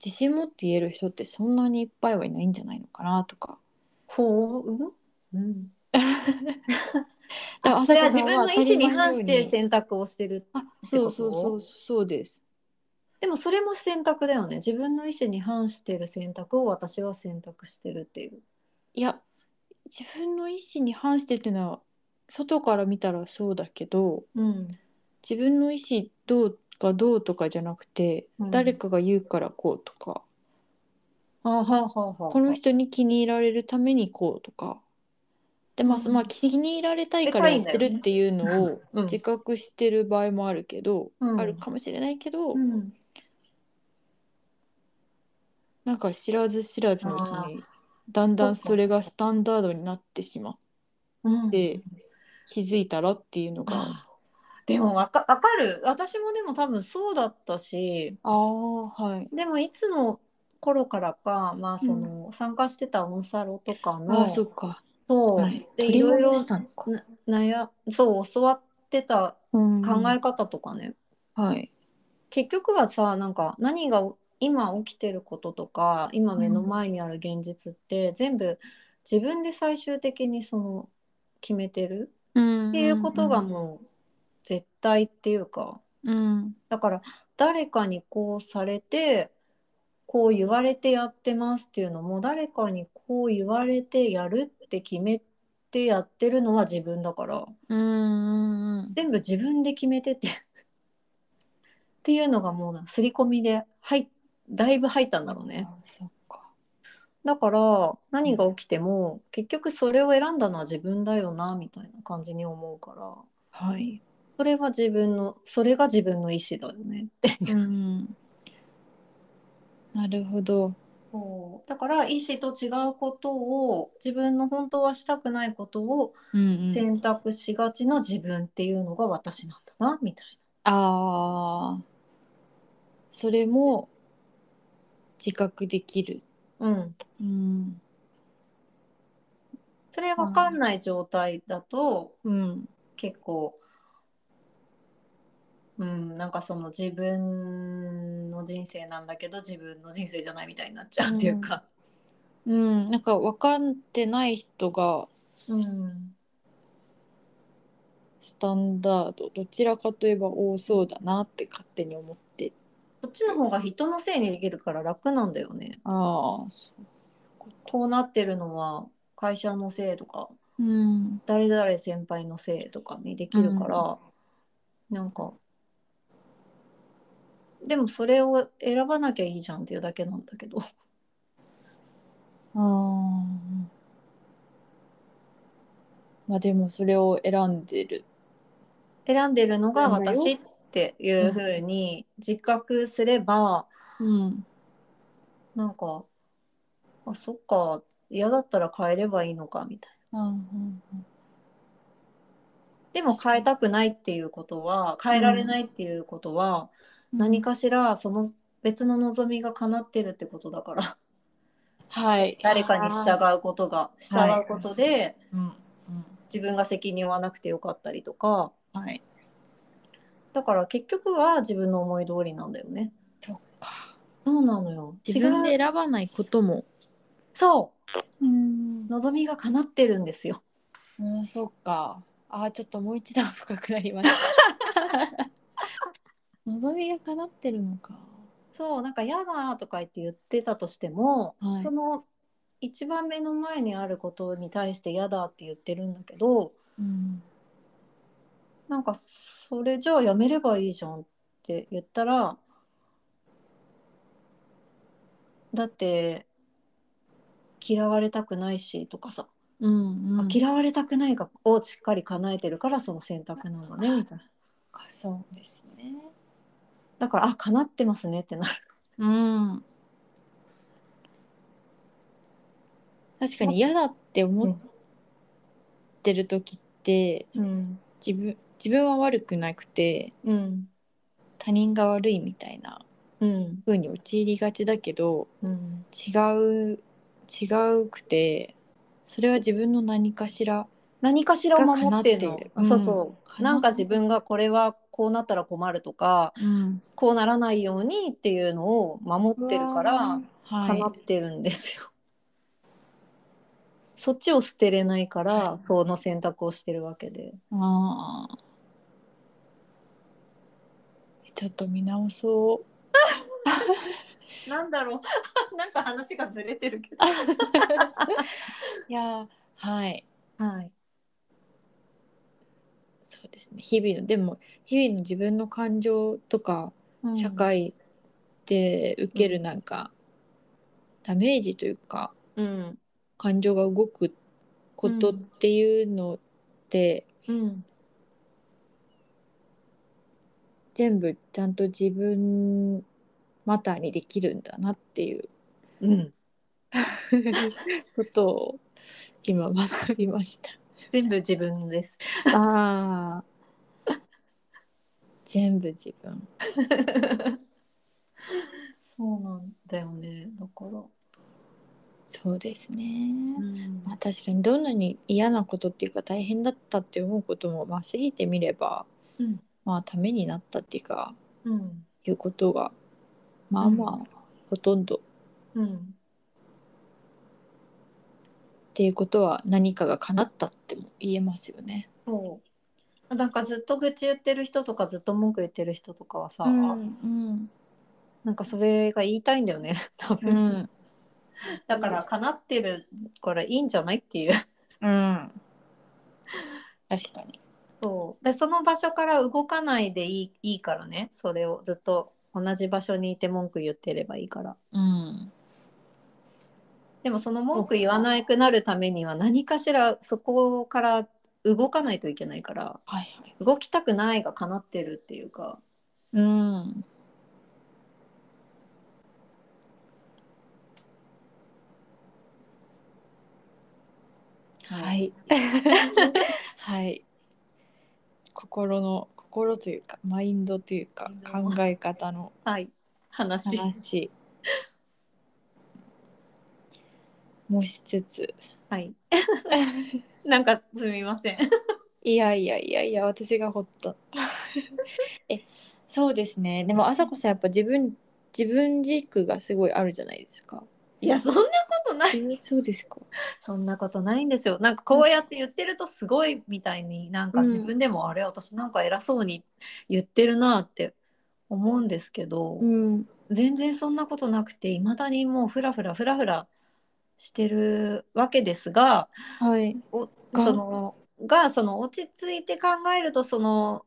自信持って言える人ってそんなにいっぱいはいないんじゃないのかなとか。ほう？うん。うん だからそれは自分の意思に反して選択をしてるあそうそうそうそうです。でもそれも選択だよね。自分の意思に反してる選択を私は選択してるっていう。いや自分の意思に反してっていうのは外から見たらそうだけどうん。自分の意思どうがどうとかじゃなくて、うん。誰かが言うからこうとか。あはあはあはあこの人に気に入られるためにこうとかでまあ、うんまあ気に入られたいからやってるっていうのを うん。自覚してる場合もあるけど、うん。あるかもしれないけど、うん。なんか知らず知らずのうちあにだんだんそれがスタンダードになってしまっうん。て気づいたらっていうのが。あでもわかわかる。私もでも多分そうだったしああはい。でもいつの頃からか、まあその参加してたオンサロとかのああそっかそう、はい。でいろいろ悩そう教わってたうん。考え方とかね、はい。結局はさなんか何が今起きてることとか今目の前にある現実って、全部自分で最終的にその決めてるっっていうことがもう絶対っていうか。うん。だから誰かにこうされてこう言われてやってますっていうのも誰かにこう言われてやるって決めてやってるのは自分だから。うんうんうん全部自分で決めてて。っていうのがもうな刷り込みではいだいぶ入ったんだろうね。だから何が起きても結局それを選んだのは自分だよなみたいな感じに思うから。はい。それは自分のそれが自分の意思だよねって。うん。なるほどそう。だから意思と違うことを自分の本当はしたくないことを選択しがちな自分っていうのが私なんだなみたいああそれも自覚できる。な。うん、うん。それ分かんない状態だとうん。結構、うん、なんかその自分の人生なんだけど自分の人生じゃないみたいになっちゃうっていうか。うん。なんか分かってない人がうん。スタンダード。どちらかといえば多そうだなって勝手に思って。そっちの方が人のせいにできるから楽なんだよね。ああそう。こうなってるのは会社のせいとかうん。誰々先輩のせいとかにできるから、なんかでもそれを選ばなきゃいいじゃんっていうだけなんだけど。ああまあでもそれを選んでる。選んでるのが私っていうふうに自覚すれば、うん。なんかあそっか嫌だったら変えればいいのかみたいうんうん。でも変えたくないっていうことは変えられないっていうことは、何かしらその別の望みが叶ってるってことだから。はい。誰かに従うことが従うことで、うんうん。自分が責任を負わなくてよかったりとか。はい。だから結局は自分の思い通りなんだよね。そっか。そうなのよ。自分で選ばないことも。そう。うん。望みが叶ってるんですよ。うんそっか。あーちょっともう一段深くなりました 望みが叶ってるのか。そうなんか嫌だとか言って言ってたとしても、はい。その一番目の前にあることに対して嫌だって言ってるんだけどうん。なんかそれじゃあやめればいいじゃんって言ったらだって嫌われたくないしとかさ、うんあ嫌われたくないがをしっかり叶えてるからその選択なんだねみたいな。かそうですねだからあ叶ってますねってなる。うん。確かに嫌だって思ってる時ってうん。自分自分は悪くなくてうん。他人が悪いみたいなうん。風に陥りがちだけどうん。違う違うくてそれは自分の何かしら何かしらを守っているそうそう、うん。なんか自分がこれはこうなったら困るとかうん。こうならないようにっていうのを守ってるからは叶ってるんですよ、そっちを捨てれないからその選択をしてるわけで。ああちょっと見直そう。なんだろう。なんか話がずれてるけど。いやはい。はいですね。日々のでも日々の自分の感情とか社会で受けるなんか、ダメージというかうん。感情が動くことっていうのって、うん。全部ちゃんと自分マターにできるんだなっていううん。ことを今学びました。全部自分です。ああ全部自分。そうなんだよね。だから、そうですね。うん。まあ確かにどんなに嫌なことっていうか大変だったって思うこともまあ過ぎてみればうん。まあためになったっていうかうん。いうことがまあまあほとんど。うん。っていうことは何かが叶ったっても言えますよね。そうなんかずっと愚痴言ってる人とかずっと文句言ってる人とかはさ、うんなんかそれが言いたいんだよね 多う分、ん。だから叶ってるからいいんじゃないっていう。うん。確かに。そう。でその場所から動かないでいいいいからね。それをずっと同じ場所にいて文句言ってればいいから。うん。でもその文句言わなくなるためには何かしらそこから動かないといけないからはいはい。動きたくないが叶ってるっていうか。うん。はい。はい。心の心というかマインドというか考え方のはい。話。話。もしつつ。はい なんかすみません。いやいやいやいや私がほっとえそうですね。でも朝子さんやっぱ自分自分軸がすごいあるじゃないですか。いやそんなことない。えそうですか。そんなことないんですよ。なんかこうやって言ってるとすごいみたいになんかうん。自分でもあれ私なんか偉そうに言ってるなって思うんですけど、ん。全然そんなことなくていまだにもうフラフラフラフラしてるわけですがはい。おがそのがその落ち着いて考えるとその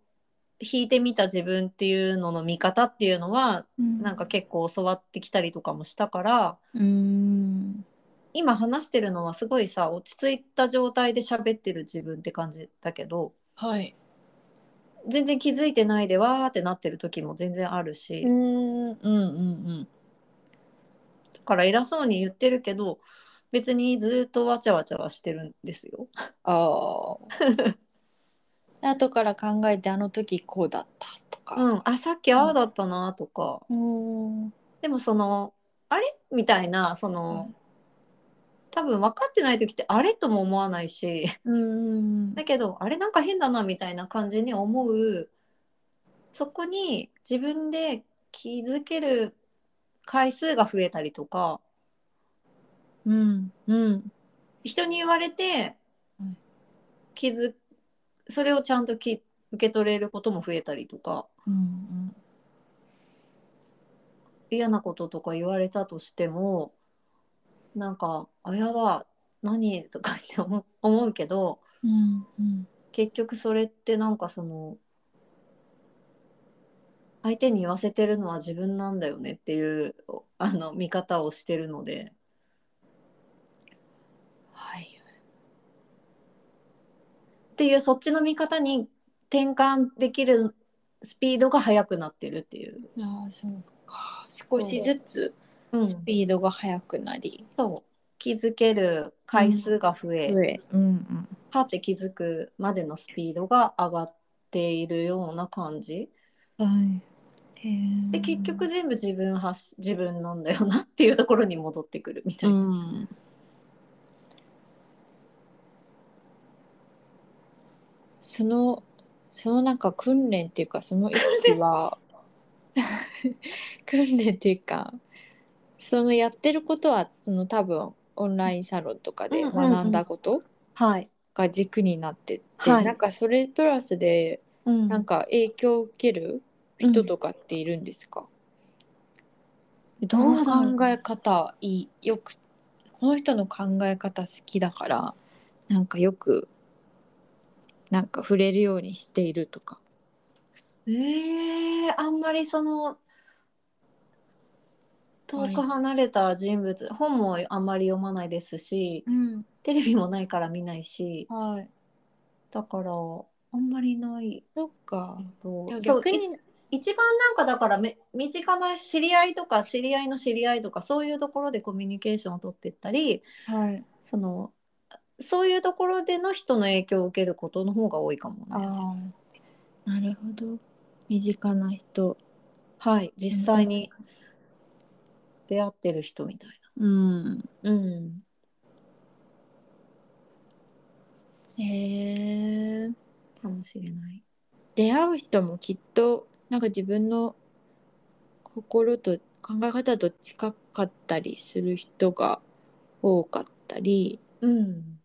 引いてみた自分っていうのの見方っていうのはなんか結構教わってきたりとかもしたからうん。今話してるのはすごいさ落ち着いた状態で喋ってる自分って感じだけどはい。全然気づいてないでわーってなってる時も全然あるし、うんうんうん。だから偉そうに言ってるけど別にずっとわちゃわちゃはしてるんですよ。ああ 後から考えてあの時こうだったとか。うん、あさっきああだったなとか、うん。でもそのあれ？みたいなその、多分分かってない時ってあれとも思わないし。うん。だけどあれなんか変だなみたいな感じに思う。そこに自分で気づける回数が増えたりとかうんうん。人に言われてうん気づそれをちゃんとき受け取れることも増えたりとか。うん。嫌なこととか言われたとしてもなんか「あやだ何?」とかって思う思うけどうんうん。結局それってなんかその相手に言わせてるのは自分なんだよねっていうあの見方をしてるのではい。っていうそっちの見方に転換できるスピードが速くなってるっていう。ああそうか少しずつうん、スピードが速くなり、そう気づける回数が増え、上うんうんはって気づくまでのスピードが上がっているような感じはい。で結局全部自分発自分なんだよなっていうところに戻ってくるみたいうな。ん。そのそのなんか訓練っていうかその意識は 訓練っていうかそのやってることはその多分オンラインサロンとかで学んだことはい、が軸になってって、はい。なんかそれプラスでうん。なんか影響を受ける人とかっているんですか、うだろう考え方いいよくこの人の考え方好きだからなんかよくなんか触れるようにしているとか。えー、あんまりその遠く離れた人物、本もあんまり読まないですしうん、テレビもないから見ないしはい。だからあんまりないそっか。とでもそう逆にい一番なんかだからめ身近な知り合いとか知り合いの知り合いとかそういうところでコミュニケーションを取っていったりはい。そのそういうところでの人の影響を受けることの方が多いかもね。ああ。なるほど。身近な人。はい実際に出会ってる人みたいうん。な。うんへえ。かもしれない。出会う人もきっとなんか自分の心と考え方と近かったりする人が多かったりうん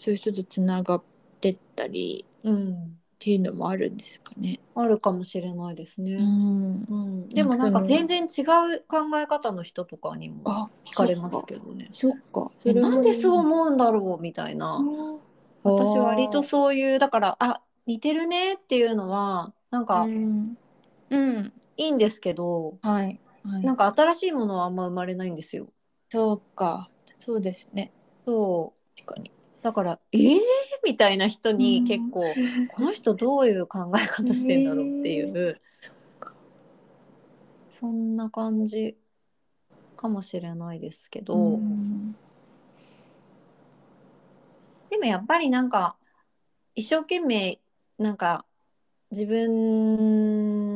そういう人とつながってったりうん、っていうのもあるんですかね。あるかもしれないですね。ん、うん、でもなんか全然違う考え方の人とかにもあ聞かれますけどね。そっか。えれもなんでそう思うんだろうみたいな。私割とそういうだからあ似てるねっていうのはなんうかん、うん、いいんですけど、はい、はい、なんか新しいものはあんま生まれないんですよ。そうか、そうですね。そう確かに。だからえー、みたいな人にうん。結構、この人どういう考え方してんだろうっていう、か。そんな感じかもしれないですけど、うん。でもやっぱりなんか一生懸命なんか自分の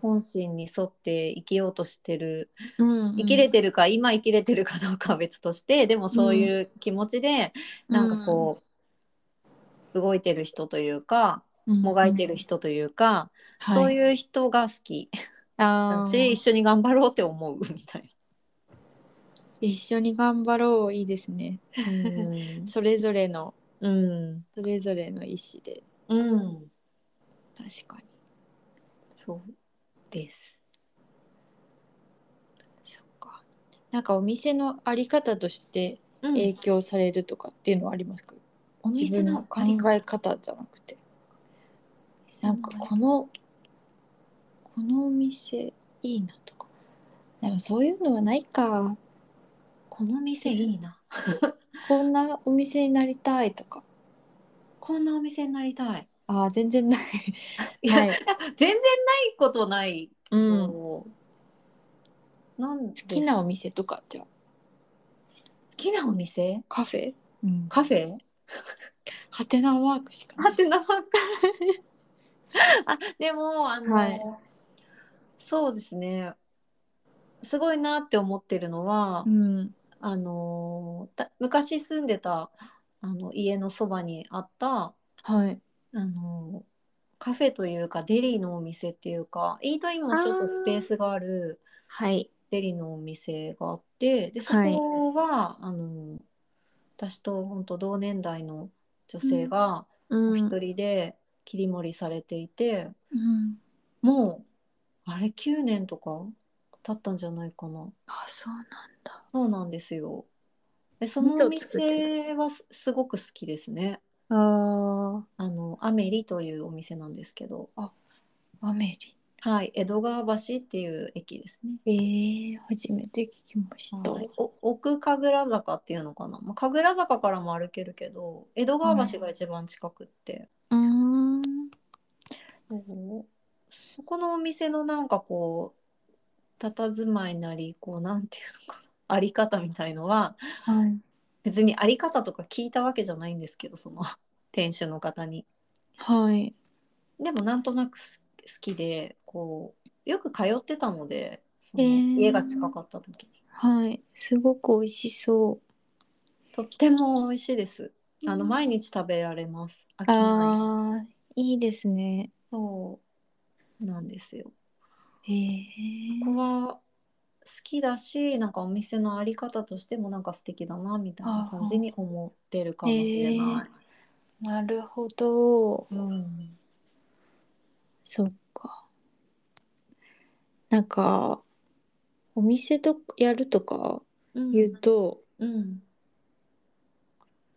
本心に沿って生きようとしてる。うん、生きれてるか、今生きれてるかどうかは別としてでもそういう気持ちで、なんかこう動いてる人というかうんもがいてる人というか、そうういう人が好き。あー。だし、一緒に頑張ろうって思うみたい一緒に頑張ろういいですね。な。それぞれの。うん、それぞれの意思で。うん、確かに。そうです。そっか。なんかお店のあり方としてうん影響されるとかっていうのはありますか、お自分の考え方じゃなくて。なんかこのこのお店いいなとか。でもそういうのはないか。この店いいな。こんなお店になりたいとか。こんなお店になりたい。ああ、全然ない。いや、はい。全然ないことないけうん。ど、なん好好きなお店とかじゃあ好きなお店？カフェ、うん、カフェ？ハテナマークしかない。はてなマーク。あでもあの、はい。そうですね。すごいなって思ってるのは、うん。あのた昔住んでたあの家のそばにあったはい。あのカフェというかデリーのお店っていうかイートインもちょっとスペースがあるはい。デリーのお店があってでそはい。こは、あの私と本当同年代の女性がうん。お一人で切り盛りされていて、うん。もうあれ9年とか経ったんじゃないかな。あ、そうなんだ。そうなんですよ。でそのお店はすすごく好きですねああのアメリというお店なんですけどあ、アメはい江戸川橋っていう駅ですねリ。ええ初めて聞きました。はいお奥神楽坂っていうのかな、まあ、神楽坂からも歩けるけど江戸川橋が一番近くって、うーん。そこのお店のなんかこう佇まいなりこうなんていうのかなあり方みたいのははい。別にあり方とか聞いたわけじゃないんですけどその 店主の方に。はい。でもなんとなくす好きでこうよく通ってたのでその家が近かった時に。はい。すごく美味しそとっても美味しいです。あの毎日食べられます。飽う。きない。ああ、いいですね。そうなんですよ。へえここは好きだしなんかお店のあり方としてもなんか素敵だなみたいな感じに思ってるかもしれない。なるほど。うんそっか。なんか、お店とやるとかうん言うと、うん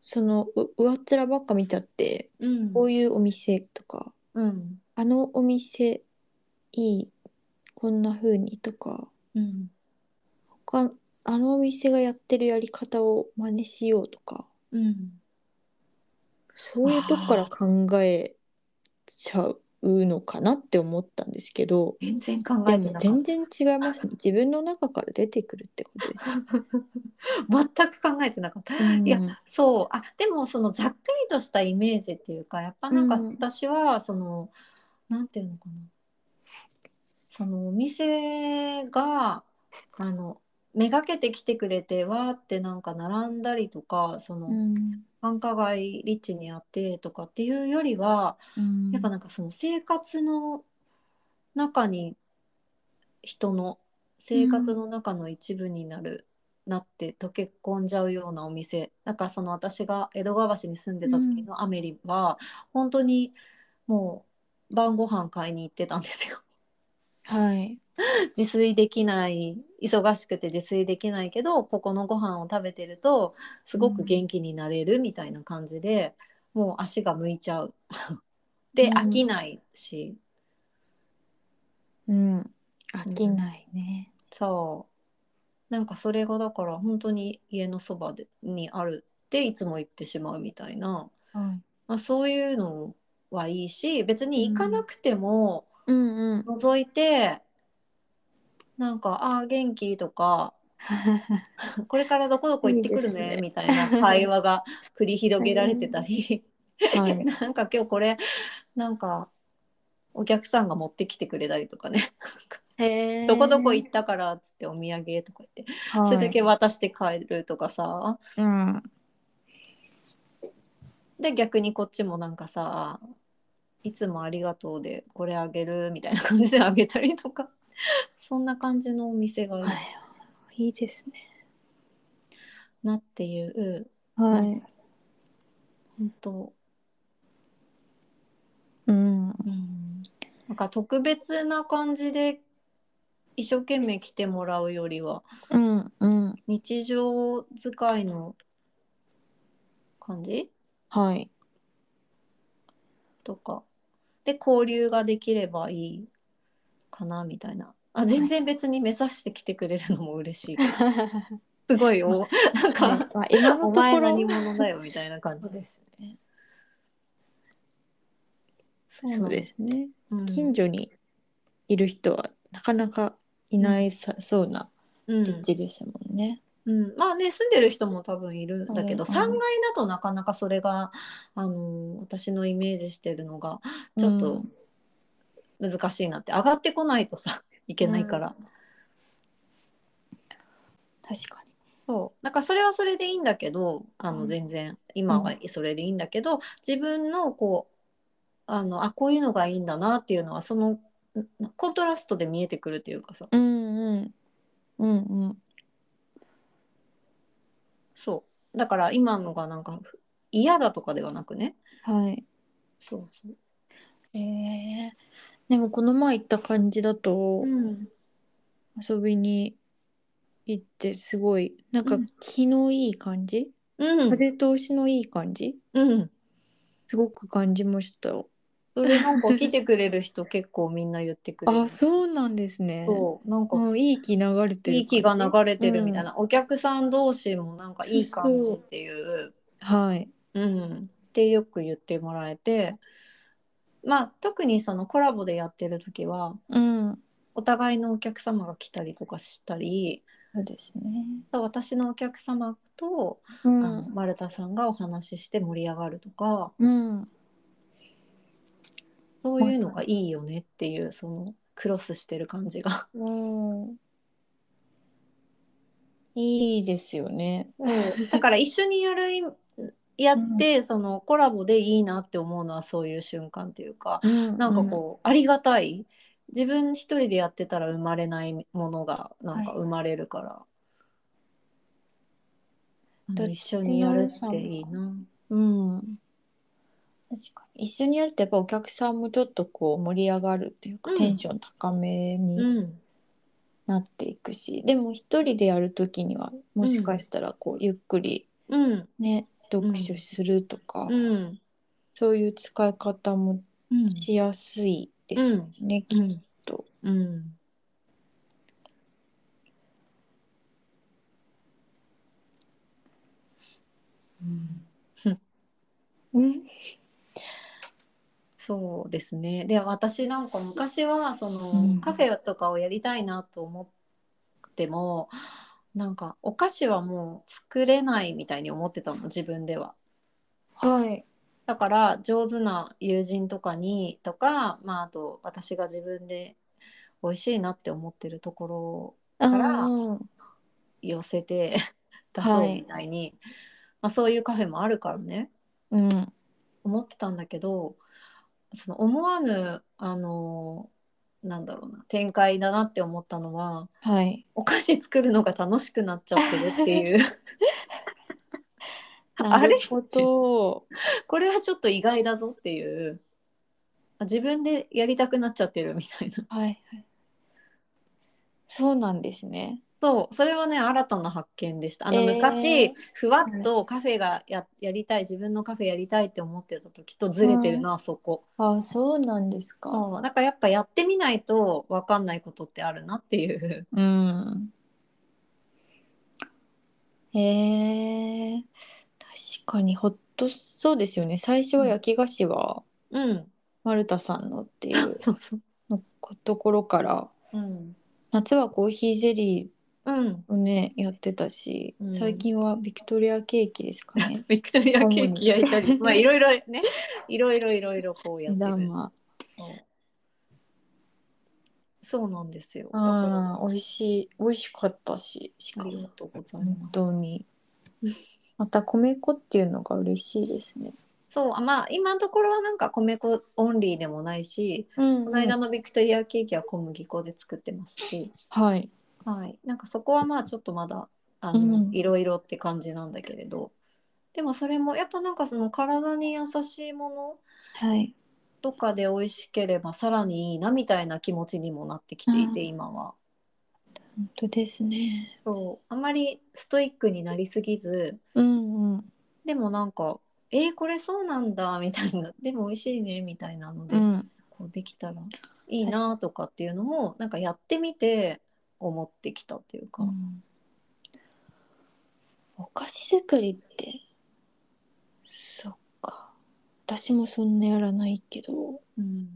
そのう上っ面ばっか見たって、うんこういうお店とか、うんあのお店いい、こんな風にとか、うん他あのお店がやってるやり方を真似しようとか、うんそういうとこから考えちゃうのかなって思ったんですけど、全然考でえてなかっ全然違います。ね。自分の中から出てくるってことです。全く考えてなかった。うん。いやそう。あでもそのざっくりとしたイメージっていうかやっぱなんかうん。私はその、なんていうのかな。そのお店があのめがけて来てくれてわーってなんか並んだりとかその、うん繁華街リッチにあってとかっていうよりはうんやっぱなんかその生活の中に人の生活の中の一部になる、なって溶け込んじゃうようなお店なんかその私が江戸川橋に住んでた時のアメリは、本当にもう晩ご飯買いに行ってたんですよ。はい。自炊できない忙しくて自炊できないけどここのご飯を食べてるとすごく元気になれるみたいな感じで、もう足が向いちゃう。でうん飽きないし、うん。飽きないね。そうなんかそれがだから本当に家のそばでにあるっていつも行ってしまうみたいな、はい。まあ、そういうのはいいし別に行かなくてもうんうん。覗いて、なんか「ああ元気?」とか「これからどこどこ行ってくるねみたいな会話が 繰り広げられてたり、はい。なんか今日これなんかお客さんが持ってきてくれたりとかね。どこどこ行ったからっつってお土産とか言って、はいそれだけ渡して帰るとかさうん。で逆にこっちもなんかさいつもありがとうでこれあげるみたいな感じであげたりとか そんな感じのお店がいいはい。いいですね。なっていうはい。本当うん。うんなんか特別な感じで一生懸命来てもらうよりはうんうん。日常使いの感じ？はい。とかで交流ができればいいかなみたいな。あ全然別に目指してきてくれるのも嬉しいけど。すごいおなんか、まあ、今のおところ前何者だよみたいな感じ。ですね。そそうですね。うん。近所にいる人はなかなかいないさ、そうなうん。立地ですもんね。うん、まあね住んでる人も多分いるんだけど、うん3階だとなかなかそれがあの私のイメージしてるのがちょっと難しいなって、上がってこないとさ いけないから、確かに。そう。なんかそれはそれでいいんだけどあうん。の全然今はそれでいいんだけど、自分のこうあのあこういうのがいいんだなっていうのはそのんコントラストで見えてくるっていうかさ。うんうん。うんうん。そう。だから今のがなんか嫌だとかではなくね。はい。そうそう、えー、でもこの前行った感じだとん、遊びに行ってすごいなんかうん。気のいい感じ、うん。風通しのいい感じ？うん。すごく感じました。それなんか来てくれる人結構みんな言ってくれる。あ、そうなんですね。そう。なんかもういい気流れてるいい気が流れてるみたいな。な、お客さん同士もなんかいい感じっていう。はい。うん、ってよく言ってもらえてまあ特にそのコラボでやってる時はうん。お互いのお客様が来たりとかしたりそうですね。私のお客様と、うあのん。丸田さんがお話しして盛り上がるとかうん。そういうのがいいよねっていうそのクロスしてる感じが。うん。いいですよね。だから一緒にやるいやって、そのコラボでいいなって思うのはそういう瞬間っていうか、うんなんかこう、ありがたい。自分一人でやってたら生まれないものがなんかはい。生まれるから、あどっちの一緒にやるっていいな。うん。確かに。一緒にやるとやっぱお客さんもちょっとこう盛り上がるっていうか、うん。テンション高めにうん、なっていくし、でも一人でやるときにはもしかしたらこうゆっくりうん、ね、読書するとか、うん、そういう使い方もうん、しやすいですよね、きっうん、と。うん。うんうん。そうですね。で私なんか昔はその、うんカフェとかをやりたいなと思ってもなんかお菓子はもう作れないみたいに思ってたの自分では。はい。だから上手な友人とかにとか、まあ、あと私が自分で美味しいなって思ってるところからうん寄せて出そうみたいに、まあ、そういうカフェもあるからねうん。思ってたんだけどその思わぬあのなんだろうな展開だなって思ったのははい。お菓子作るのが楽しくなっちゃってるっていう あれ？これはちょっと意外だぞっていうあ自分でやりたくなっちゃってるみたいなはいはい。そうなんですね。そうそれはね新たな発見でした。あの、えー。昔ふわっとカフェがややりたい自分のカフェやりたいって思ってた時とずれてるな、そこ。あ、そうなんですか。そうだからやっぱやってみないと分かんないことってあるなっていう。うん。へえ。確かにほっとそうですよね。最初は焼き菓子はうん。丸田さんのっていそううそうそう。のところから、うん。夏はコーヒーゼリうん。ねやってたし、うん。最近はビクトリアケーキですかね。ビクトリアケーキ焼いたり。まあ いろいろね。いろいろいろいろこうや目ってる。玉。そう。そうなんですよ。だかああ、美味しい、美味しかったし、しらあかも。りがとうござい本ます。当に。また米粉っていうのが嬉しいですね。そう。あまあ今のところはなんか米粉オンリーでもないし、うんこの間のビクトリアケーキは小麦粉で作ってますし、はい。はい、なんかそこはまあちょっとまだあの、うんいろいろって感じなんだけれどでもそれもやっぱなんかその体に優しいものはい。とかで美味しければさらにいいなみたいな気持ちにもなってきていて、うん今は本当ですね。そうあんまりストイックになりすぎずうんうん。でもなんかえーこれそうなんだみたいな でも美味しいねみたいなので、うん。こうできたらいいなとかっていうのもなんかやってみて思ってきたっていうか、お菓子作りってそっか。私もそんなやらないけどうん。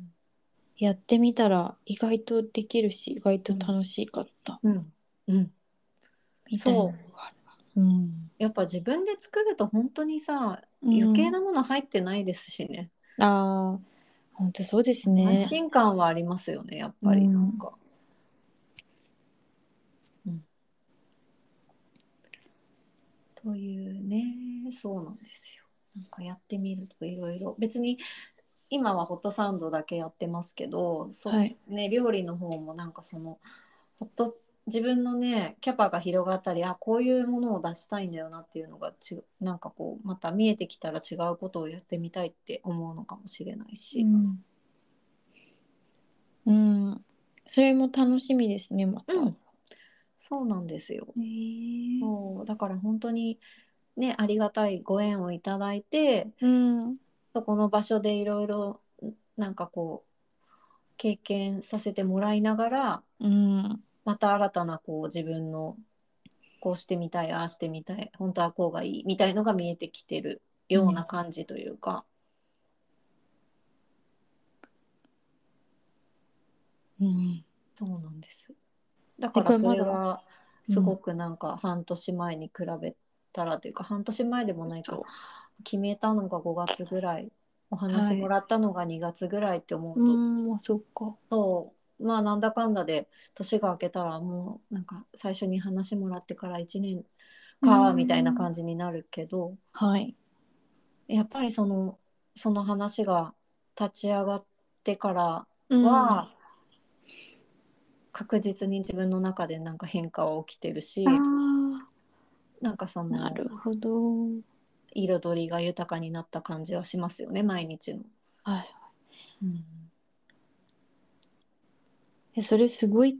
やってみたら意外とできるし意外と楽しかった、うん。うん、みたいなのがある。う。ん。やっぱ自分で作ると本当にさうん。余計なもの入ってないですしね、ああ本当そうですね。安心感はありますよねやっぱり。なんか。うんというねそうなんですよ。なんかやってみるといろいろ別に今はホットサンドだけやってますけどそ、はいね、料理の方もなんかそのホット自分のねキャパが広がったりあこういうものを出したいんだよなっていうのがちなんかこうまた見えてきたら違うことをやってみたいって思うのかもしれないし。うん、うん、それも楽しみですねまた。うんそうなんですよ。そうだから本当にねありがたいご縁をいただいてうん。そこの場所でいろいろなんかこう経験させてもらいながらうん。また新たなこう自分のこうしてみたいああしてみたい本当はこうがいいみたいのが見えてきてるような感じというか、うん。そうなんです。だからそこれはすごくなんか半年前に比べたらというか、半年前でもないか決めたのが5月ぐらいお話もらったのが2月ぐらいって思うと、うんあそっか。そう。まあなんだかんだで年が明けたらもうなんか最初に話もらってから1年かうん。みたいな感じになるけど、はい。やっぱりそのその話が立ち上がってからうん。は、確実に自分の中でなんか変化は起きてるしあなんかそあなのるほど。彩りが豊かになった感じはしますよね毎日の。はい。うんえそれすごい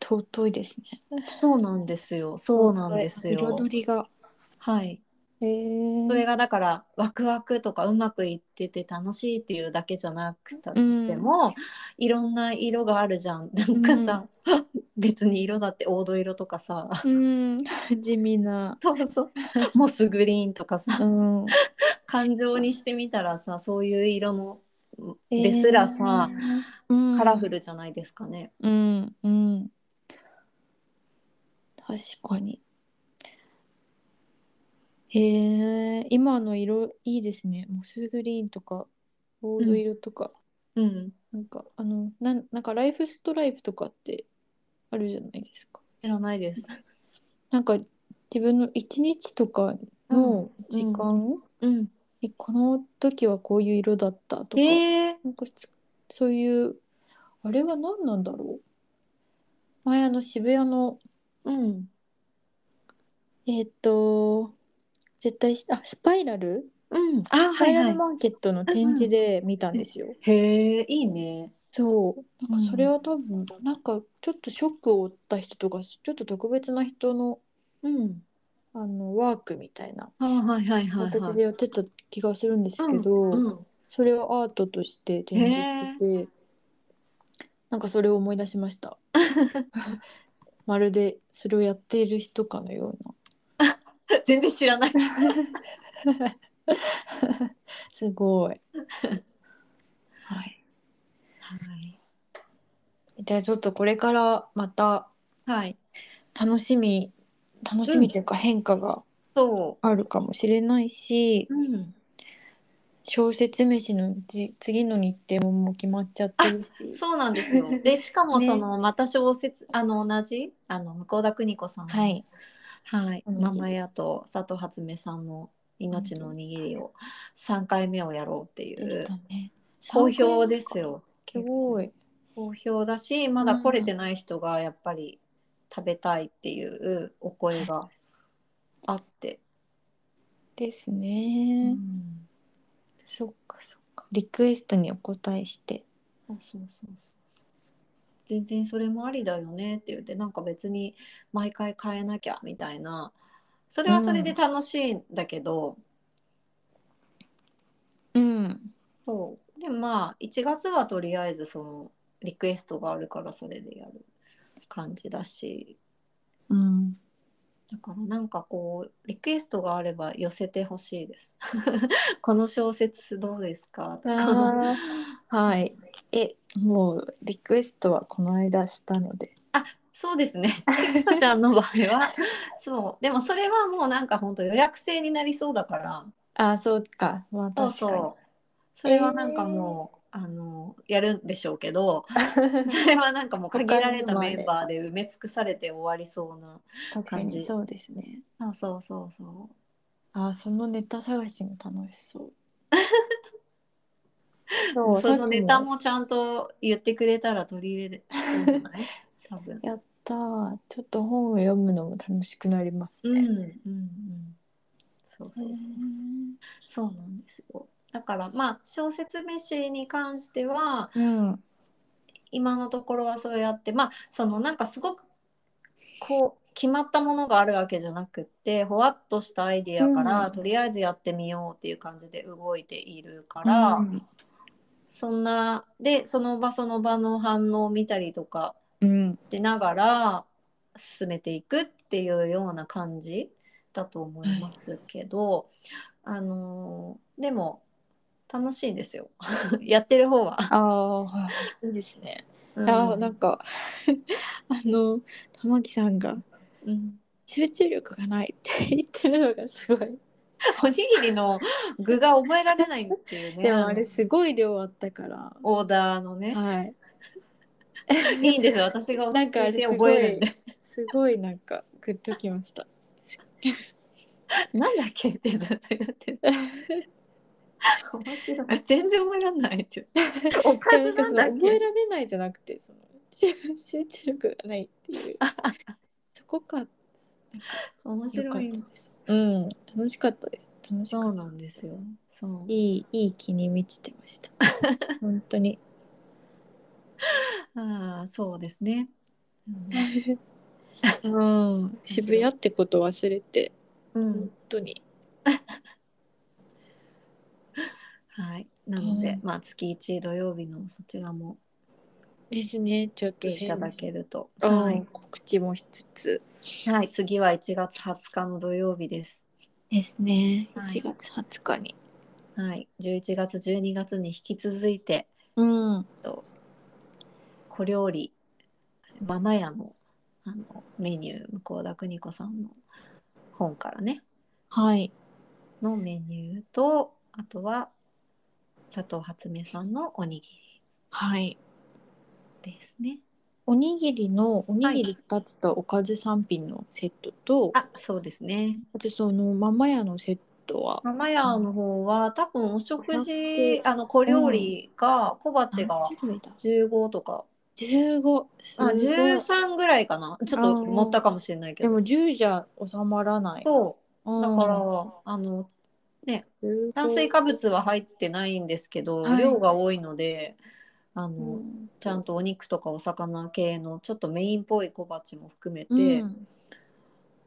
尊いですね。そうなんですよそうなんですよ。彩りが。はいそれがだからワクワクとかうまくいってて楽しいっていうだけじゃなくたとしても、いろんな色があるじゃん。なんかさ、別に色だって黄土色とかさうん。地味な。そうそう。モスグリーンとかさうん。感情にしてみたらさそういう色のですらさ、うん。カラフルじゃないですかね。うんうん。確かにへえ今の色いいですね。モスグリーンとか黄土色とか、うん、なんかあのなんなんかライフストライプとかってあるじゃないですか。知らないです。なんか自分の一日とかの時間、うん、えこの時はこういう色だったとか、えー、なんかつそういうあれは何なんだろう。前あの渋谷のうん、えっ、と絶対しあスパイラル？うん、あスパイラルはいはい。マーケットの展示で見たんですよ。へえいいね。そう。なんかそれは多分、なんかちょっとショックを負った人とかちょっと特別な人のうん、あのワークみたいなあはいはいはいはい。形でやってた気がするんですけど、うんうん。それをアートとして展示しててなんかそれを思い出しました。まるでそれをやっている人かのよう全然知らない。な すごいはいはい。じゃあちょっとこれからまたはい。楽しみ楽しみというか変化がそあるかもしれないし、う。うん。小説飯のじ次の日程ももう決まっちゃってるしそうなんですよ。で、しかもねその、また小説、あの、同じ、あの、向田邦子さんの。はい。はい。ママ屋と佐藤初音さんの命のおにぎりを3回目をやろうっていう。好評ですよ。すごい。好評だし、まだ来れてない人がやっぱり食べたいっていうお声があって。ですうね、ん。そっかそっか。リクエストにお答えして。そうそうそうそうそう全然それもありだよねって言ってなんか別に毎回変えなきゃみたいな。それはそれで楽しいんだけど、うん。そう。でもまあ1月はとりあえずそのリクエストがあるからそれでやる感じだし。うん。だからなんかこうリクエストがあれば寄せてほしいです。この小説どうですかとか。はいえもうリクエストはこの間したのでそうですね。ちぐさちゃんの場合は、そう。でもそれはもうなんか本当予約制になりそうだから、あそうかまあそう確かにそう。それはなんかもう、あのやるんでしょうけど、それはなんかもう限られたメンバーで埋め尽くされて終わりそうな。感じにそうですねそうそうそうそう。あそのネタ探しも楽しそう そうそのネタもちゃんと言ってくれたら取り入れる 多分。やったーちょっと本を読むのも楽しくなりますね、うんうんうん。そうそうそうそう。そうなんですよ。だからまあ小説飯に関してはうん今のところはそうやってまあそのなんかすごくこう決まったものがあるわけじゃなくってほわっとしたアイディアから、うんとりあえずやってみようっていう感じで動いているから、うんそんなでその場その場の反応を見たりとかうん。しながら進めていくっていうような感じだと思いますけど、あのーでも楽しいですよ。やってる方は。ああい。いですね、うん。あーなんか あの玉木さんがうん。集中力がないって言ってるのがすごい おにぎりの具が覚えられないっていうね。でもあれすごい量あったから。オーダーのね。はい。いいんですよ。私が落ち着いてなんかあれ覚えるんで。すごいなんかグッときました。なんだっけってずっと言って。る面白い。全然覚えられないっておかずなんだっ覚えけられないじゃなくてその集集中力がないっていう。そこか。面白いんですうん。楽しかったです。楽しかっそうなんですよ。そう。たいいいい気に満ちてました。本当に。ああそうですね、うん。渋谷ってこと忘れてうん。本当に。はい。なので、うん。まあ月一土曜日のそちらもですねちょっといただけると、は、はい。告知もしつつ。い、はい、次は1月20日の土曜日です。ですねはい。1月20日に、はい11月12月に引き続いてうん。と小料理ママ屋のあのメニュー向田邦子さんの本からね。はい。のメニューとあとは佐藤初音さんのおにぎはい。りですね。おにぎりのおにぎり2つとおかず3品のセットと、あそうですね。あとそのママ屋のセットは？ママ屋の方は多分お食500事あの小料理が小鉢が何種類だ。15とか。15すあごい13ぐらいかな。ちょっと持ったかもしれないけど。でも10じゃ収まらない。そう。だからうんあのね炭水化物は入ってないんですけど、はい。量が多いのであの、うん。ちゃんとお肉とかお魚系のちょっとメインっぽい小鉢も含めて、うん。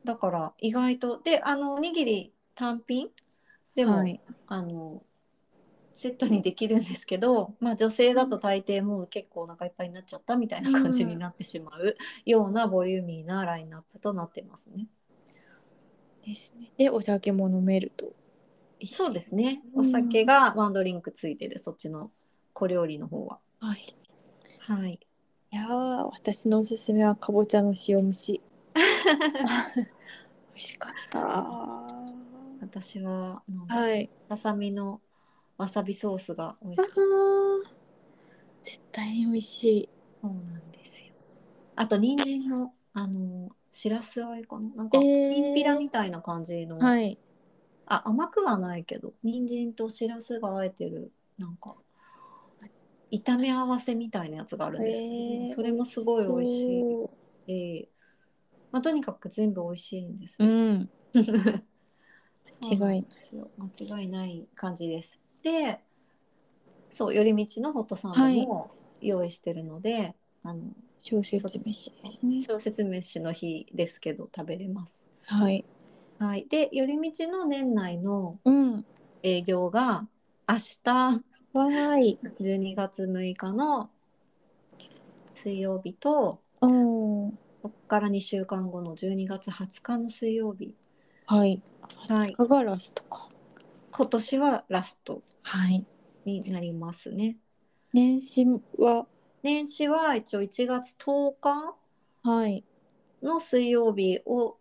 だから意外とであのおにぎり単品でも、はい。あのセットにできるんですけど、まあ、女性だと大抵もう結構お腹いっぱいになっちゃったみたいな感じになってしまうようなボリューミーなラインナップとなってますね。ですね。でお酒も飲めると。そうですね。うんお酒がワンドリンクついてるそっちの小料理の方は。はい。はい。いやー私のおすすめはかぼちゃの塩蒸し。美味しかった。私ははい。ささみのわさびソースが美味あしかっー。絶対に美味しい。た。そうなんですよ。あと人参のあのしらすあえかな。なんかえー。きんぴらみたいな感じの、はい。あ甘くはないけど人参としらすがあえてるなんか炒め合わせみたいなやつがあるんですけど、えー。それもすごい美味しい。そえーまあ、とにかく全部美味しいんですうよ。うん違い間違いない感じです。でそう寄り道のホットサンドも用意してるので、あの小説飯ですね。小説飯の日ですけど食べれます。はい。はい、で寄り道の年内のうん。営業が明日。わーい。12月6日の水曜日とおー。そこから2週間後の12月20日の水曜日。はい。はい。20日がラストか。今年はラストはい。になりますね。年始は？年始は一応1月10日はい。の水曜日を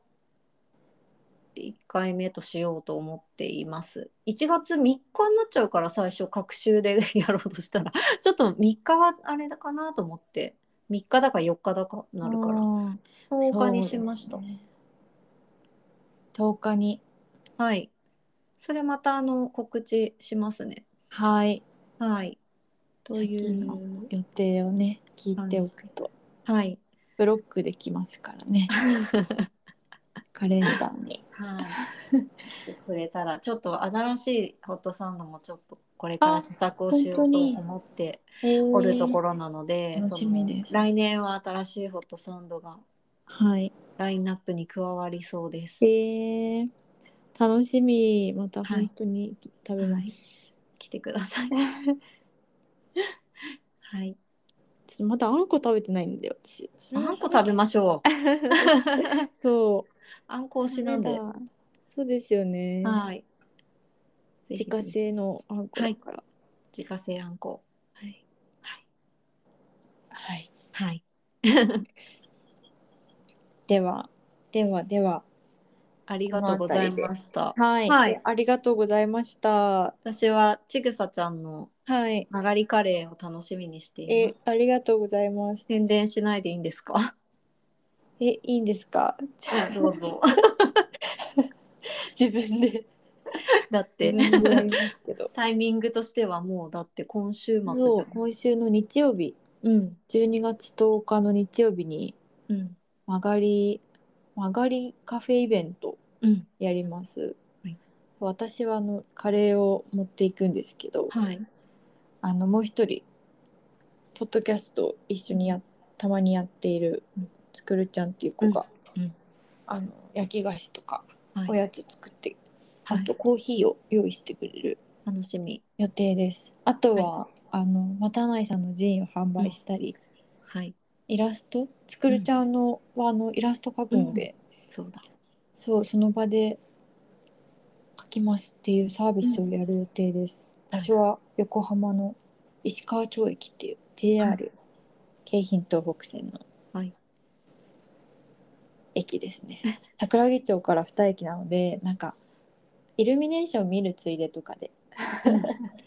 1回目としようと思っています。1月3日になっちゃうから最初隔週でやろうとしたら ちょっと3日はあれだかなと思って3日だか4日だかなるからあ10日にしました。ね10日に。はい。それまたあの告知しますね。はい。はい。という。予定をね、聞いておくと、はい。ブロックできますからね。カレンダーに。はい。来てくれたら、ちょっと新しいホットサンドもちょっとこれから試作をしようと思っておるところなので、楽しみです来年は新しいホットサンドがはい。ラインナップに加わりそうです。えー、楽しみ。またはい本当に食べます。来てください。はい。まだあんこ食べてないんだよ。あんこ食べましょう。そう。あんこ推しなんで。そうですよね。はい。自家製のあんこだから。自家製あんこ。はい。はい。はい。はい。では、では、では。ありがとうございました。はい。はいありがとうございました。私はちぐさちゃんのはい。曲がりカレーを楽しみにしていえます。、ありがとうございます。宣伝しないでいいんですか？え、いいんですか？どうぞ。自分で。だって。タイミングとしてはもうだって今週末じそう、ゃん。今週の日曜日、うん。12月10日の日曜日に、うん。曲がり、曲がりカフェイベントうん。やります。はい私はあのカレーを持っていくんですけど、はい。あのもう一人ポッドキャスト一緒にやたまにやっているうんつくるちゃんっていう子が、うんうんあの焼き菓子とかはいおやつ作って、はいあとコーヒーを用意してくれる楽しみ。予定です。あとは、あのまたないさんのジンを販売したり、はい。イラスト？つくるちゃんの,、はあのイラスト描くので、そうだ。そうその場で描きますっていうサービスをやる予定です。はい場所は横浜の石川町駅っていう JR、はい京浜東北線のはい駅ですね。桜木町から2駅なのでなんかイルミネーション見るついでとかで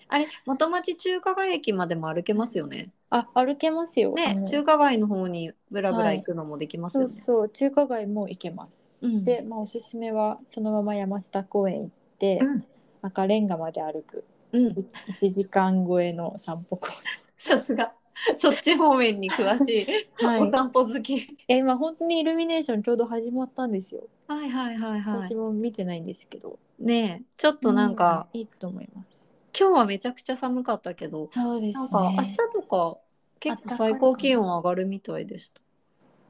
あれ、元町中華街駅までも歩けますよね。あ歩けますよ。あね、の中華街の方にブラブラ行くのもできますそうよね。そう中華街も行けます。うんで、まあ、おすすめはそのまま山下公園行って、うん赤レンガまで歩くうん、1時間超えの散歩コース。さすが。そっち方面に詳しい、はいお散歩好き。え今本当にイルミネーションちょうど始まったんですよ。はいはいはいは私も見てないんですけど。ねえ、ちょっとなんか、うんいいと思います。今日はめちゃくちゃ寒かったけど、そうですなんか明日とか結構最高気温上がるみたいでした。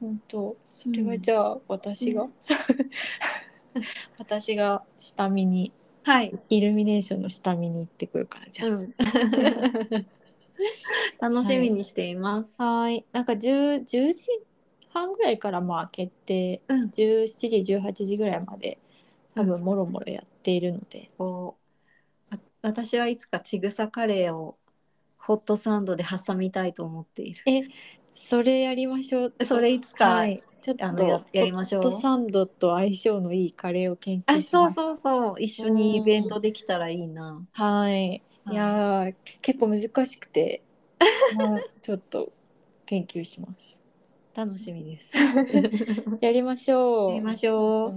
本当それはじゃあ私が、う 私が下見にはい。イルミネーションの下見に行ってくるからじゃうん。楽しみにしています。あ。はーい。なんか 10, 10時半ぐらいからまあ決定うん。17時18時ぐらいまで多分もろもろやっているので、こうあ私はいつかちぐさカレーをホットサンドで挟みたいと思っている。えそれやりましょうそれいつかはい、ちょっとあのややりましょうホットサンドと相性のいいカレーを研究あ、そうそうそう。一緒にイベントできたらいいな。はいいやー結構難しくて、まあ、ちょっと研究します楽しみです。やりましょうやりましょう。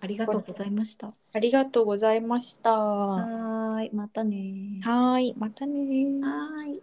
ありがとうございました。ありがとうございましたはい、またね。ーいまたねーはーい。